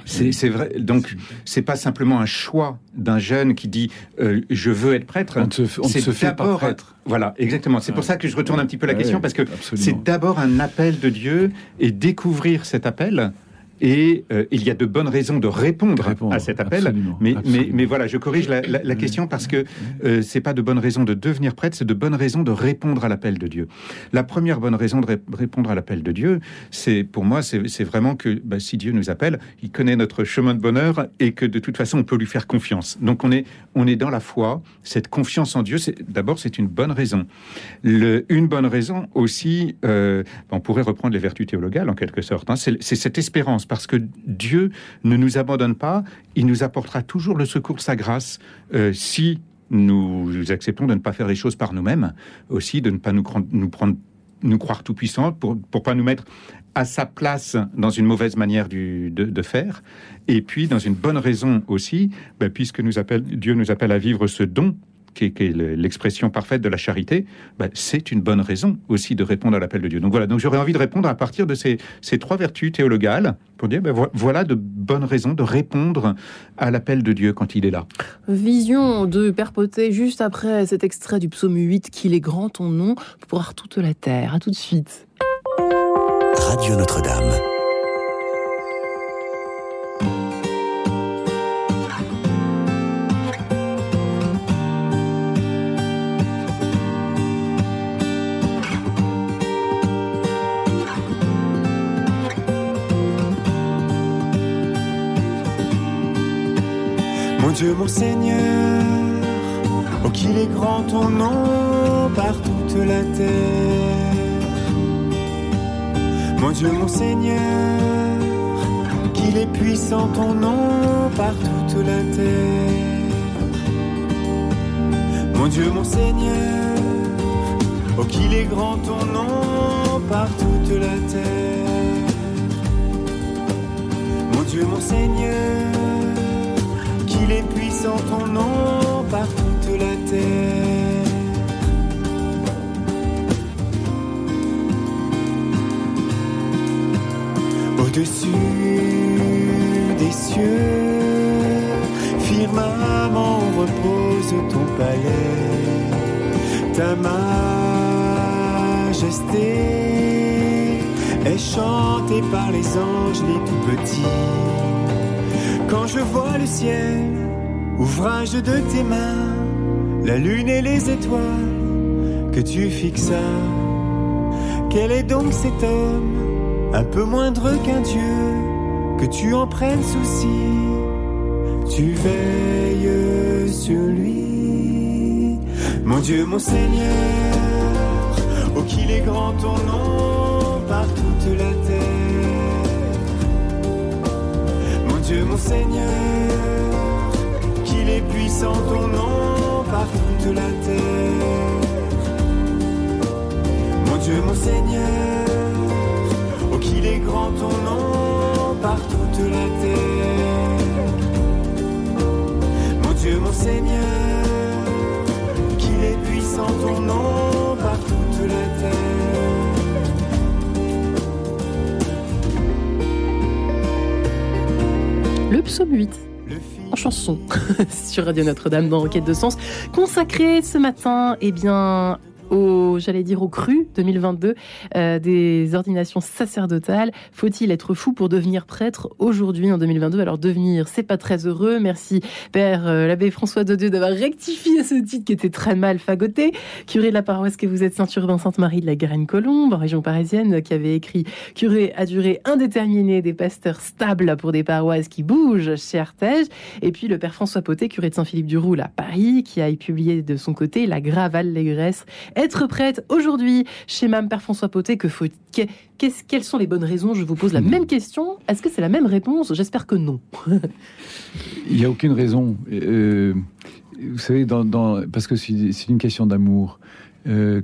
C'est vrai. Donc, c'est pas simplement un choix d'un jeune qui dit euh, je veux être prêtre. On se, fait pas prêtre. Voilà, exactement. C'est pour ça que je retourne un petit peu la question parce que c'est d'abord un appel de Dieu et découvrir cet appel et euh, il y a de bonnes raisons de répondre, à cet appel. mais, Mais, mais, voilà, je corrige la, la, question parce que euh, c'est pas de bonnes raisons de devenir prêtre, c'est de bonnes raisons de répondre à l'appel de Dieu. La première bonne raison de répondre à l'appel de Dieu, c'est pour moi, c'est vraiment que bah, si Dieu nous appelle, il connaît notre chemin de bonheur et que de toute façon, on peut lui faire confiance. Donc on est, on est dans la foi, cette confiance en Dieu. D'abord, c'est une bonne raison. Le, une bonne raison aussi, euh, on pourrait reprendre les vertus théologales en quelque sorte. Hein, c'est cette espérance parce que Dieu ne nous abandonne pas, il nous apportera toujours le secours, sa grâce, euh, si nous acceptons de ne pas faire les choses par nous-mêmes, aussi de ne pas nous, prendre nous croire tout puissants pour pour pas nous mettre à sa place dans une mauvaise manière de, faire, et puis dans une bonne raison aussi, ben, puisque Dieu nous appelle à vivre ce don qui est, l'expression parfaite de la charité, bah, c'est une bonne raison aussi de répondre à l'appel de Dieu. Donc voilà, donc j'aurais envie de répondre à partir de ces, trois vertus théologales pour dire, ben, voilà de bonnes raisons de répondre à l'appel de Dieu quand il est là. Vision de Père Potet, juste après cet extrait du psaume 8, qu'il est grand ton nom, pour voir toute la terre. À tout de suite. Radio Notre-Dame. Dieu mon Seigneur, oh qu'il est grand ton nom par toute la terre. Mon Dieu mon Seigneur, qu'il est puissant ton nom par toute la terre. Mon Dieu mon Seigneur, oh qu'il est grand ton nom par toute la terre. Mon Dieu mon Seigneur, puissant ton nom par toute la terre. Au-dessus des cieux, firmament repose ton palais, ta majesté est chantée par les anges les tout petits quand je vois le ciel, ouvrage de tes mains, la lune et les étoiles que tu fixas. Quel est donc cet homme, un peu moindre qu'un Dieu, que tu en prennes souci? Tu veilles sur lui, mon Dieu, mon Seigneur, oh qu'il est grand ton nom par toute la terre. Dieu mon Seigneur, qu'il est puissant ton nom par toute la terre. Mon Dieu mon Seigneur, oh qu'il est grand ton nom par toute la terre. Mon Dieu mon Seigneur, qu'il est puissant ton nom par toute la terre. le psaume 8 en sur Radio Notre-Dame dans Requête de Sens, consacré ce matin eh bien, au, j'allais dire au cru 2022 euh, des ordinations sacerdotales. Faut-il être fou pour devenir prêtre aujourd'hui en 2022 Alors devenir, c'est pas très heureux. Merci Père euh, l'abbé François de Dieu d'avoir rectifié ce titre qui était très mal fagoté. Curé de la paroisse que vous êtes Saint-Urbain Sainte-Marie de la Garenne-Colombe, région parisienne, qui avait écrit Curé à durée indéterminée des pasteurs stables pour des paroisses qui bougent chez Artege. Et puis le Père François Potet, curé de Saint-Philippe-du-Roule à Paris, qui a publié de son côté La grave allégresse être prête aujourd'hui chez Mme Père François Potet que faut quelles sont les bonnes raisons? Je vous pose la même question. Est-ce que c'est la même réponse? J'espère que non. Il n'y a aucune raison. Euh, vous savez, dans, parce que c'est une question d'amour. Euh,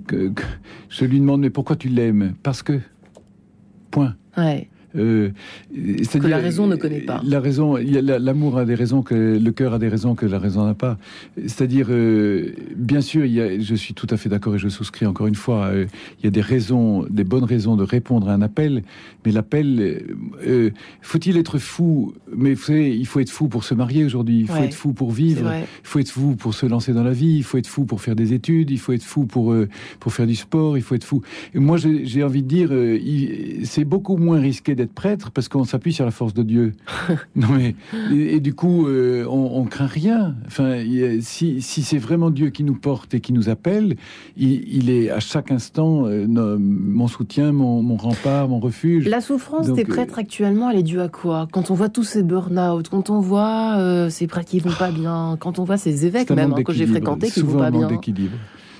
je lui demande mais pourquoi tu l'aimes? Parce que. Point. Euh, que la raison ne connaît pas. La raison, l'amour a des raisons que le cœur a des raisons que la raison n'a pas. C'est-à-dire, euh, bien sûr, il y a, je suis tout à fait d'accord et je souscris encore une fois. Euh, il y a des raisons, des bonnes raisons de répondre à un appel, mais l'appel, euh, faut-il être fou? Mais vous savez, il faut être fou pour se marier aujourd'hui. Il faut être fou pour vivre. Il faut être fou pour se lancer dans la vie. Il faut être fou pour faire des études. Il faut être fou pour pour faire du sport. Il faut être fou. Et moi, j'ai envie de dire, c'est beaucoup moins risqué d'être prêtre parce qu'on s'appuie sur la force de Dieu. non mais et, du coup, euh, on, craint rien. Enfin, si, c'est vraiment Dieu qui nous porte et qui nous appelle, il, est à chaque instant euh, mon soutien, mon, rempart, mon refuge. La souffrance des euh, prêtres actuellement, elle est due à quoi? Quand on voit tous ces burn-out, quand on voit ces prêtres qui vont pas bien, quand on voit ces évêques même hein, que j'ai fréquentés qui vont pas bien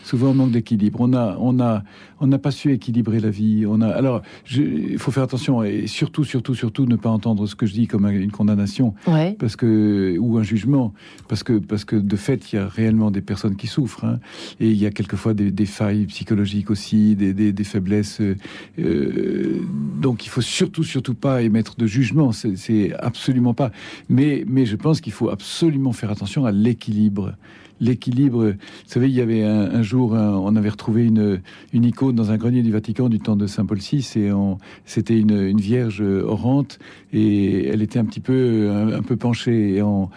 souvent manque d'équilibre. On a, on a, on n'a pas su équilibrer la vie. On a, alors, il faut faire attention et surtout, surtout, surtout, ne pas entendre ce que je dis comme une condamnation, parce que ou un jugement, parce que, parce que de fait, il y a réellement des personnes qui souffrent, hein. et il y a quelquefois des, failles psychologiques aussi, des, des, faiblesses. Euh, donc, il faut surtout, surtout pas émettre de jugement. C'est absolument pas. Mais, mais je pense qu'il faut absolument faire attention à l'équilibre l'équilibre. Vous savez, il y avait un, jour, on avait retrouvé une, une, icône dans un grenier du Vatican du temps de Saint Paul VI, et c'était une, une, vierge orante, et elle était un petit peu, un, peu penchée. Et on,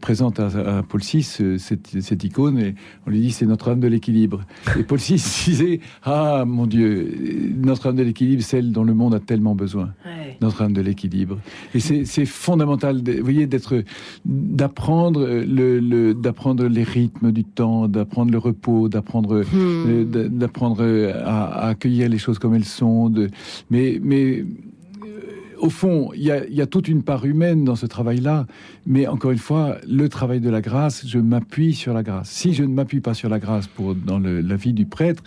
présente à, Paul VI cette, cette, icône, et on lui dit c'est Notre-Dame de l'équilibre. Et Paul VI disait ah mon Dieu, Notre-Dame de l'équilibre, celle dont le monde a tellement besoin. Notre-Dame de l'équilibre. Et c'est fondamental, vous voyez, d'être, d'apprendre le, le d'apprendre les rythmes du temps, d'apprendre le repos, d'apprendre euh, hmm. d'apprendre à, accueillir les choses comme elles sont. De, mais mais euh, au fond, il y, a, toute une part humaine dans ce travail-là, mais encore une fois, le travail de la grâce, je m'appuie sur la grâce. Si je ne m'appuie pas sur la grâce pour dans la vie du prêtre,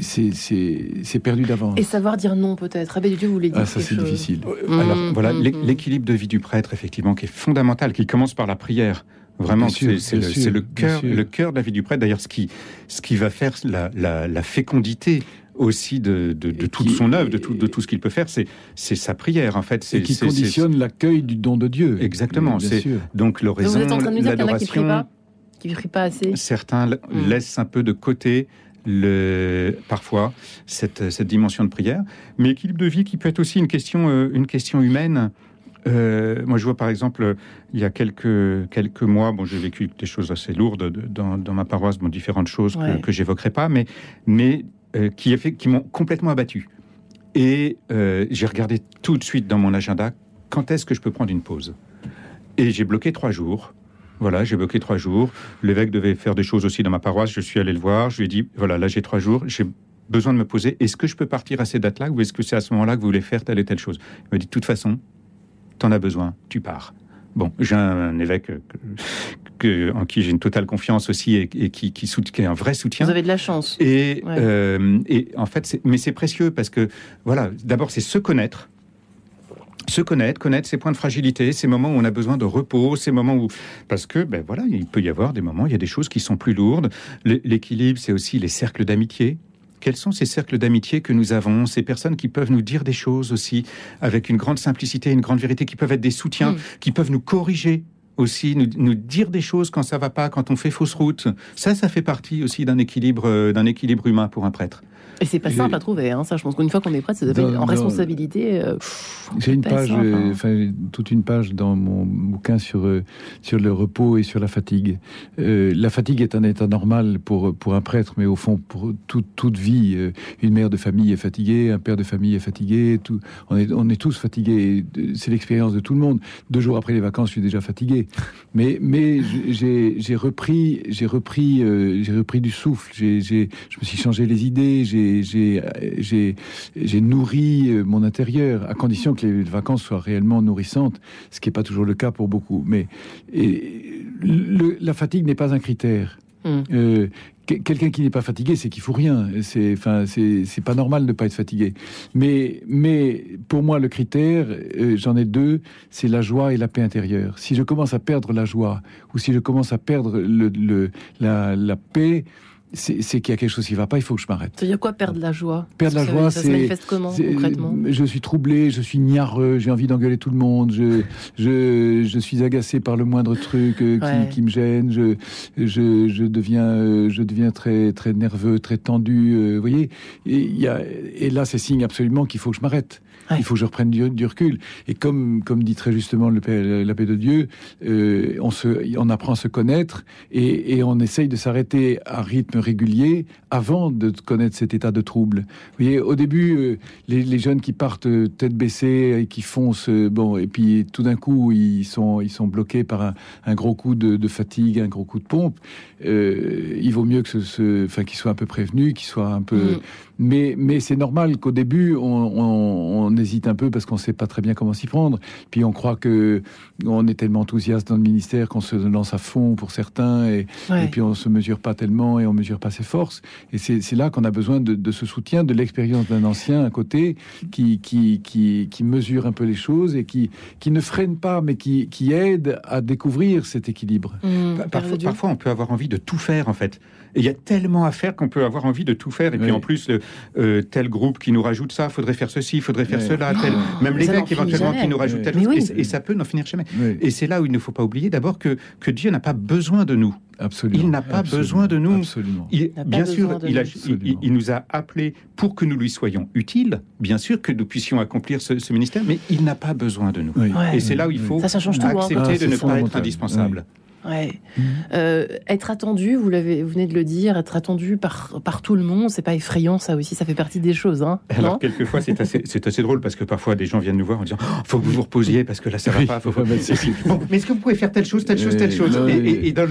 c'est perdu d'avance. Et savoir dire non, peut-être. Abbé Dieu, vous voulez dire ah, ça, c'est difficile. Alors, mmh, voilà, mmh, mmh. l'équilibre de vie du prêtre, effectivement, qui est fondamental, qui commence par la prière. Vraiment, c'est le, cœur, le cœur de la vie du prêtre. D'ailleurs, ce qui, ce qui va faire la, la, fécondité aussi de, de, toute son œuvre, de tout, de tout ce qu'il peut faire, c'est sa prière en fait. Et qui conditionne l'accueil du don de Dieu. Exactement. C'est donc l'oraison, l'adoration. Qui ne prient pas assez. Certains mmh. laissent un peu de côté le, parfois cette, cette, dimension de prière, mais équilibre de vie qui peut être aussi une question, euh, une question humaine. Euh, moi, je vois par exemple, il y a quelques, quelques mois, bon, j'ai vécu des choses assez lourdes dans, dans ma paroisse, bon, différentes choses que, que j'évoquerai pas, mais, mais euh, qui, qui m'ont complètement abattu. Et euh, j'ai regardé tout de suite dans mon agenda quand est-ce que je peux prendre une pause? Et j'ai bloqué trois jours. Voilà, j'ai bloqué trois jours. L'évêque devait faire des choses aussi dans ma paroisse. Je suis allé le voir. Je lui ai dit voilà, là j'ai trois jours. J'ai besoin de me poser. Est-ce que je peux partir à ces dates-là ou est-ce que c'est à ce moment-là que vous voulez faire telle et telle chose? Il m'a dit de toute façon, t'en as besoin, tu pars. Bon, j'ai un évêque que, en qui j'ai une totale confiance aussi et, qui, qui, est un vrai soutien. Vous avez de la chance. Et, euh, et en fait, mais c'est précieux parce que, voilà, d'abord, c'est se connaître. Se connaître, connaître ses points de fragilité, ces moments où on a besoin de repos, ces moments où. Parce que, ben voilà, il peut y avoir des moments, il y a des choses qui sont plus lourdes. L'équilibre, c'est aussi les cercles d'amitié quels sont ces cercles d'amitié que nous avons, ces personnes qui peuvent nous dire des choses aussi avec une grande simplicité, une grande vérité, qui peuvent être des soutiens, mm. qui peuvent nous corriger aussi, nous, dire des choses quand ça va pas, quand on fait fausse route. Ça, ça fait partie aussi d'un équilibre, euh, d'un équilibre humain pour un prêtre. Et c'est pas simple à trouver, hein, ça. Je pense qu'une fois qu'on est prêtre, ça en responsabilité. Euh, J'ai une page, euh, enfin, toute une page dans mon bouquin sur euh, sur le repos et sur la fatigue. la fatigue est un état normal pour pour un prêtre, mais au fond pour toute vie, une mère de famille est fatiguée, un père de famille est fatigué. Tout, on est on est tous fatigués. C'est l'expérience de tout le monde. Deux jours après les vacances, je suis déjà fatigué. Mais mais j'ai j'ai repris j'ai repris j'ai repris du souffle. J'ai je me suis changé les idées. J'ai j'ai nourri euh, mon intérieur, à condition que les vacances soient réellement nourrissantes, ce qui n'est pas toujours le cas pour beaucoup. Mais et, la fatigue n'est pas un critère. Hmm. Euh, quelqu'un qui n'est pas fatigué, c'est qu'il faut rien. C'est, enfin, c'est pas normal de ne pas être fatigué. Mais, mais pour moi, le critère, euh, j'en ai deux, c'est la joie et la paix intérieure. Si je commence à perdre la joie ou si je commence à perdre le, la, la paix, c'est qu'il y a quelque chose qui ne va pas, il faut que je m'arrête. Ça veut dire quoi perdre la joie? Perdre la joie, c'est. Ça se manifeste comment concrètement? Je suis troublé, je suis niareux, j'ai envie d'engueuler tout le monde, je, je, je, suis agacé par le moindre truc euh, qui, qui, me gêne, je, je, je, deviens, euh, je deviens très, très nerveux, très tendu. Euh, vous voyez? Et, y a, et là, c'est signe absolument qu'il faut que je m'arrête. Il faut que je reprenne du, recul. Et comme, comme dit très justement le la paix de Dieu, euh, on, se, on apprend à se connaître et, et on essaye de s'arrêter à rythme régulier avant de connaître cet état de trouble. Vous voyez, au début, euh, les, les, jeunes qui partent euh, tête baissée et qui foncent, bon, et puis tout d'un coup, ils sont, ils sont bloqués par un, un gros coup de, de, fatigue, un gros coup de pompe. il vaut mieux que ce, ce enfin, qu'ils soient un peu prévenus, qu'ils soient un peu. Mm. Mais, mais c'est normal qu'au début, on, on, on, hésite un peu parce qu'on ne sait pas très bien comment s'y prendre. Puis on croit que on est tellement enthousiaste dans le ministère qu'on se lance à fond pour certains, et, et puis on se mesure pas tellement et on mesure pas ses forces. Et c'est là qu'on a besoin de, de, ce soutien, de l'expérience d'un ancien à côté qui, qui, qui, qui, mesure un peu les choses et qui, qui ne freine pas, mais qui, qui aide à découvrir cet équilibre. Mmh, parfois, parfois, on peut avoir envie de tout faire en fait. Et il y a tellement à faire qu'on peut avoir envie de tout faire. Et puis en plus, euh, tel groupe qui nous rajoute ça, faudrait faire ceci, faudrait faire cela, tel, même l'évêque éventuellement qui nous rajoute tel chose, et, ça peut n'en finir jamais. Et c'est là où il ne faut pas oublier d'abord que, que Dieu n'a pas besoin de nous. Absolument. Il n'a pas besoin de nous. Absolument. bien sûr, il, il, nous a appelés pour que nous lui soyons utiles, bien sûr que nous puissions accomplir ce, ministère, mais il n'a pas besoin de nous. Et c'est là où il faut ça, change tout, hein. accepter de ne pas être indispensable. Ouais. Mhm. Euh, être attendu, vous l'avez, vous venez de le dire, être attendu par, par tout le monde, c'est pas effrayant, ça aussi, ça fait partie des choses. Hein, Alors, quelquefois, c'est assez, c'est assez drôle parce que parfois, des gens viennent nous voir en disant oh, faut que vous vous reposiez parce que là, ça va pas. Faut, faut... mais est-ce que vous pouvez faire telle chose, telle chose, telle chose? Et, dans,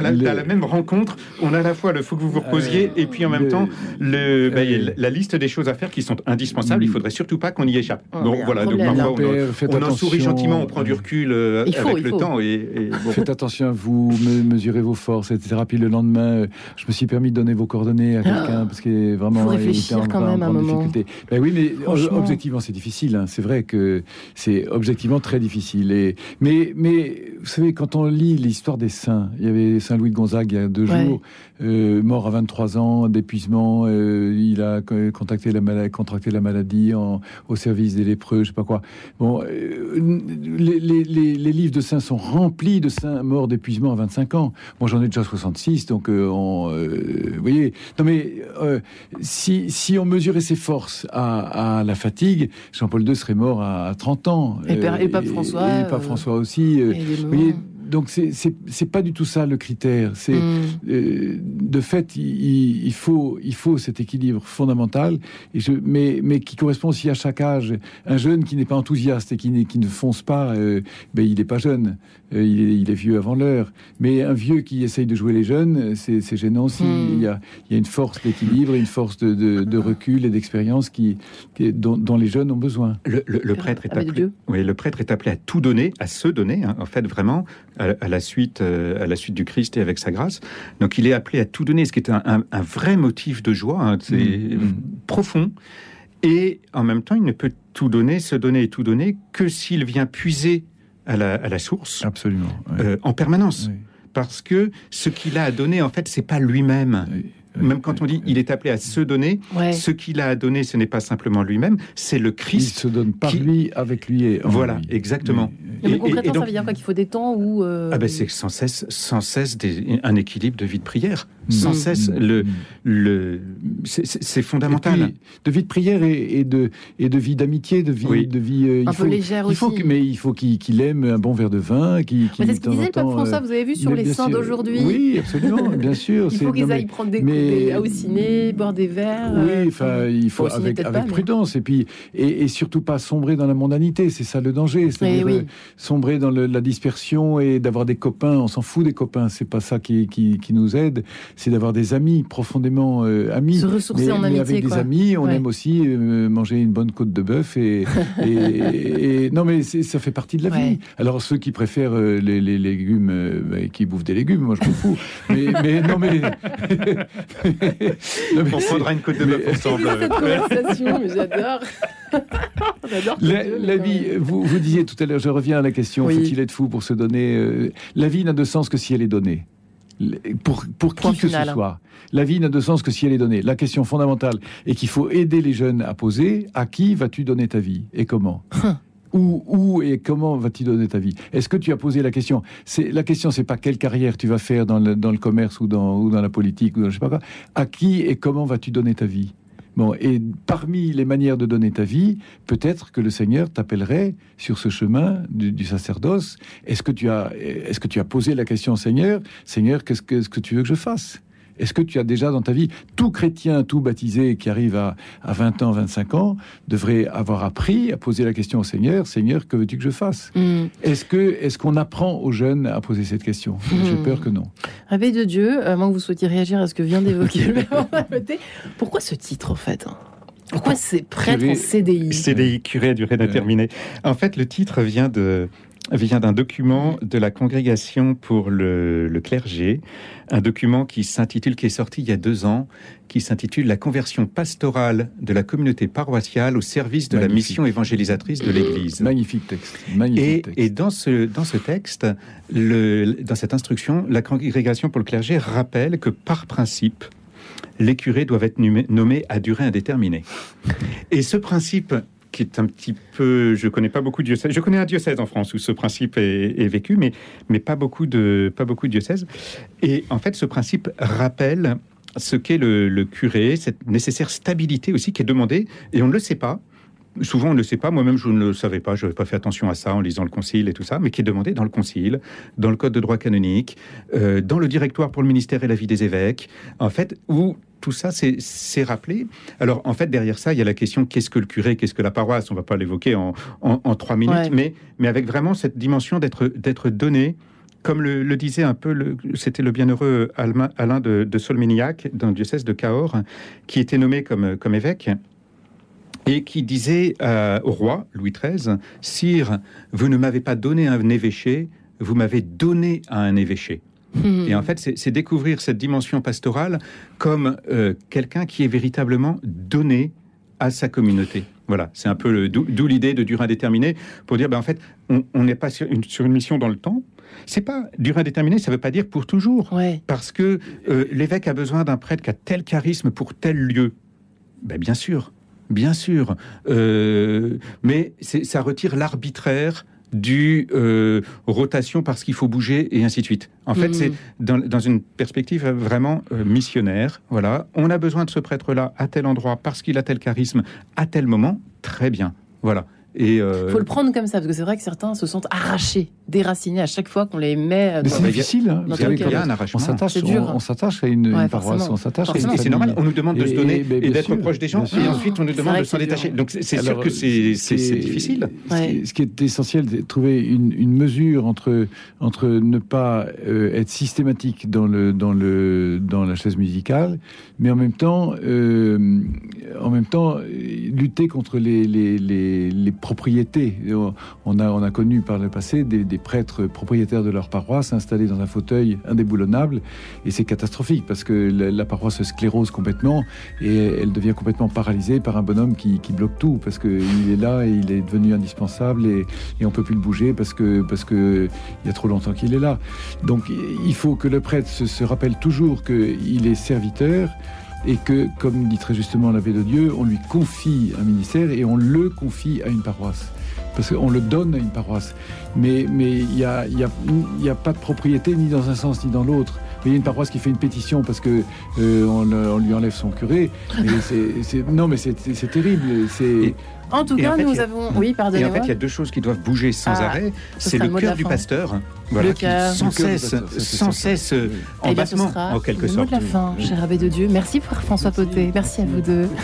la, même rencontre, on a à la fois le faut que vous vous reposiez et puis en même temps, le, ben, la liste des choses à faire qui sont indispensables. Il mm. faudrait surtout pas qu'on y échappe. Oh, donc voilà, donc parfois, on, en sourit gentiment, on prend du recul euh, avec le temps. Et, Faites attention vous mesurez vos forces, etc. Puis le lendemain, euh, je me suis permis de donner vos coordonnées à quelqu'un parce qu'il vraiment Faut réfléchir quand même un moment. difficulté. Ben oui, mais objectivement, c'est difficile. Hein. C'est vrai que c'est objectivement très difficile. Et, mais, mais vous savez, quand on lit l'histoire des saints, il y avait Saint Louis de Gonzague il y a deux jours, euh, mort à 23 ans d'épuisement. Euh, il a contacté la maladie, contracté la maladie en, au service des lépreux, je sais pas quoi. Bon, les, les, les, livres de saints sont remplis de saints mort d'épuisement à 25 ans. Moi, j'en ai déjà 66, donc euh, on, euh, vous voyez. Non, mais euh, si, si on mesurait ses forces à, à la fatigue, Jean-Paul II serait mort à, 30 ans. Et, et, Pape François. Et, Pape François aussi. vous voyez, donc c'est pas du tout ça le critère. C'est mm. euh, de fait il, il, faut il faut cet équilibre fondamental et je, mais mais qui correspond aussi à chaque âge. Un jeune qui n'est pas enthousiaste et qui, qui ne fonce pas, euh, ben il n'est pas jeune. Euh, il, est, il, est, vieux avant l'heure. Mais un vieux qui essaye de jouer les jeunes, c'est gênant aussi. Mm. Il, y a, il y a une force d'équilibre, une force de, de, de recul et d'expérience qui, qui dont, dont, les jeunes ont besoin. Le, le, prêtre est appelé. Oui, le prêtre est appelé à tout donner, à se donner. Hein, en fait, vraiment à, la suite, euh, à la suite du Christ et avec sa grâce. Donc il est appelé à tout donner, ce qui est un, vrai motif de joie, hein, c'est mm. Mm. profond. Et en même temps, il ne peut tout donner, se donner et tout donner que s'il vient puiser à la, source. Absolument. Euh, en permanence. Parce que ce qu'il a à donner, en fait, c'est pas lui-même. Même quand on dit il est appelé à se donner, ce qu'il a à donner, ce n'est pas simplement lui-même, c'est le Christ. Il se donne par lui, avec lui et Voilà, exactement. Et, concrètement, ça veut dire quoi Qu'il faut des temps où. Euh, ah ben c'est sans cesse, sans cesse un équilibre de vie de prière. Sans mm. cesse, mm. le, le, c'est fondamental. de vie de prière et, de, et de vie d'amitié, de vie. De vie euh, un peu légère il faut aussi. mais il faut qu'il aime un bon verre de vin. Qui, qui c'est ce qu'il disait le pape François, euh, vous avez vu sur les saints d'aujourd'hui Oui, absolument, bien sûr. il faut qu'ils aillent prendre des, mais... au ciné, boire des verres. Oui, enfin, il faut avec, avec prudence. Et puis, et, surtout pas sombrer dans la mondanité, c'est ça le danger. C'est oui sombrer dans la dispersion et d'avoir des copains. On s'en fout des copains, c'est pas ça qui, qui, nous aide. C'est d'avoir des amis profondément euh, amis. Se ressourcer mais, en amitié. avec des amis, on aime aussi euh, manger une bonne côte de bœuf et, et, non mais ça fait partie de la vie. Alors ceux qui préfèrent euh, les, légumes, bah, qui bouffent des légumes, moi je m'en fous. mais, mais non mais, on prendra une côte de bœuf ensemble. Cette conversation, mais j'adore. la, vie, vous, vous disiez tout à l'heure, je reviens à la question, faut-il être fou pour se donner euh, La vie n'a de sens que si elle est donnée. pour, pour qui que ce soit. La vie n'a de sens que si elle est donnée. La question fondamentale est qu'il faut aider les jeunes à poser à qui vas-tu donner ta vie et comment? Où, et comment vas-tu donner ta vie? Est-ce que tu as posé la question? C'est la question, c'est pas quelle carrière tu vas faire dans le, commerce ou dans, la politique ou dans je sais pas quoi. À qui et comment vas-tu donner ta vie? Bon, et parmi les manières de donner ta vie, peut-être que le Seigneur t'appellerait sur ce chemin du, sacerdoce. Est-ce que tu as, posé la question au Seigneur? Seigneur, qu'est-ce que, que tu veux que je fasse? Est-ce que tu as déjà dans ta vie, tout chrétien, tout baptisé qui arrive à, 20 ans, 25 ans, devrait avoir appris à poser la question au Seigneur, Seigneur, que veux-tu que je fasse? Mm. Est-ce que est-ce qu'on apprend aux jeunes à poser cette question? J'ai mm. peur que non. Réveil de Dieu, à moins que vous souhaitiez réagir à ce que vient d'évoquer le Pourquoi ce titre en fait pourquoi c'est prêtre en CDI CDI, curé à durée déterminée. En fait, le titre vient de vient d'un document de la congrégation pour le, clergé, un document qui s'intitule, qui est sorti il y a deux ans, qui s'intitule La conversion pastorale de la communauté paroissiale au service de la mission évangélisatrice de l'Église. Magnifique texte. et, et, dans ce dans ce texte, le, dans cette instruction, la congrégation pour le clergé rappelle que par principe, les curés doivent être nommés à durée indéterminée. Et ce principe qui est un petit peu. Je connais pas beaucoup de diocèses. Je connais un diocèse en France où ce principe est, vécu, mais, mais pas, beaucoup de, pas beaucoup de diocèses. Et en fait, ce principe rappelle ce qu'est le, curé, cette nécessaire stabilité aussi qui est demandée, et on ne le sait pas. Souvent, on ne le sait pas. Moi-même, je ne le savais pas. Je n'avais pas fait attention à ça en lisant le Concile et tout ça, mais qui est demandé dans le Concile, dans le Code de droit canonique, euh, dans le Directoire pour le ministère et la vie des évêques, en fait, où tout ça, c'est rappelé. Alors, en fait, derrière ça, il y a la question qu'est-ce que le curé, qu'est-ce que la paroisse? On va pas l'évoquer en, trois minutes, mais, mais avec vraiment cette dimension d'être donné comme le, disait un peu, c'était le bienheureux Alain de, de Solminiac, dans le diocèse de Cahors, qui était nommé comme, comme évêque, et qui disait euh, au roi Louis XIII Sire, vous ne m'avez pas donné un évêché, vous m'avez donné à un évêché. Hmm. Et en fait, c'est découvrir cette dimension pastorale comme euh, quelqu'un qui est véritablement donné à sa communauté. Voilà, c'est un peu d'où l'idée de durée indéterminée pour dire, ben en fait, on n'est pas sur une, sur une, mission dans le temps. C'est pas durée indéterminée, ça veut pas dire pour toujours, parce que euh, l'évêque a besoin d'un prêtre qui a tel charisme pour tel lieu. Ben bien sûr, bien sûr, euh, mais ça retire l'arbitraire du euh, rotation parce qu'il faut bouger et ainsi de suite. En fait, c'est mm. dans, une perspective vraiment euh, missionnaire. Voilà, on a besoin de ce prêtre-là à tel endroit parce qu'il a tel charisme à tel moment. Très bien. Voilà. Il euh, faut le prendre comme ça, parce que c'est vrai que certains se sentent arrachés, déracinés à chaque fois qu'on les met. Mais c'est difficile. Hein. Il y a un arrachement. On s'attache, on, s'attache à une, paroisse, on s'attache. Et c'est normal. On nous demande de se donner et, d'être proche des gens, et ensuite on nous demande de s'en détacher. Donc c'est sûr que c'est difficile. Ce qui est essentiel, c'est de trouver une mesure entre entre ne pas euh, être systématique dans le dans le dans la chaise musicale, mais en même temps euh, en même temps lutter contre les les les propriétés. On a, on a connu par le passé des, prêtres propriétaires de leur paroisse installés dans un fauteuil indéboulonnable, et c'est catastrophique parce que la, paroisse se sclérose complètement et elle devient complètement paralysée par un bonhomme qui, bloque tout parce qu'il est là et il est devenu indispensable et, et on peut plus le bouger parce que parce que il y a trop longtemps qu'il est là. Donc il faut que le prêtre se, se rappelle toujours qu'il est serviteur et que, comme dit très justement l'abbé de Dieu, on lui confie un ministère et on le confie à une paroisse. Parce qu'on le donne à une paroisse. Mais il mais n'y a, y a, y a pas de propriété ni dans un sens ni dans l'autre. Il y a une paroisse qui fait une pétition parce que euh, on, lui enlève son curé. non, mais c'est terrible. C'est en tout cas, nous avons. Oui, pardonnez Et en fait, il y a deux choses qui doivent bouger sans ah, arrêt. C'est le cœur du pasteur, voilà, qui sans cesse, sans cesse euh, en battement, en quelque sorte. de la fin, cher abbé de Dieu. Merci pour François Poté. Merci à vous deux.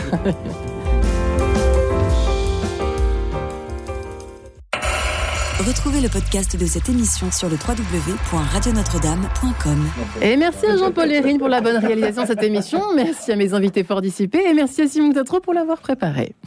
Retrouvez le podcast de cette émission sur le www.radionotre-dame.com. Et merci à Jean-Paul Hérine pour la bonne réalisation de cette émission. Merci à mes invités fort dissipés et merci à Simon Tatro pour l'avoir préparé.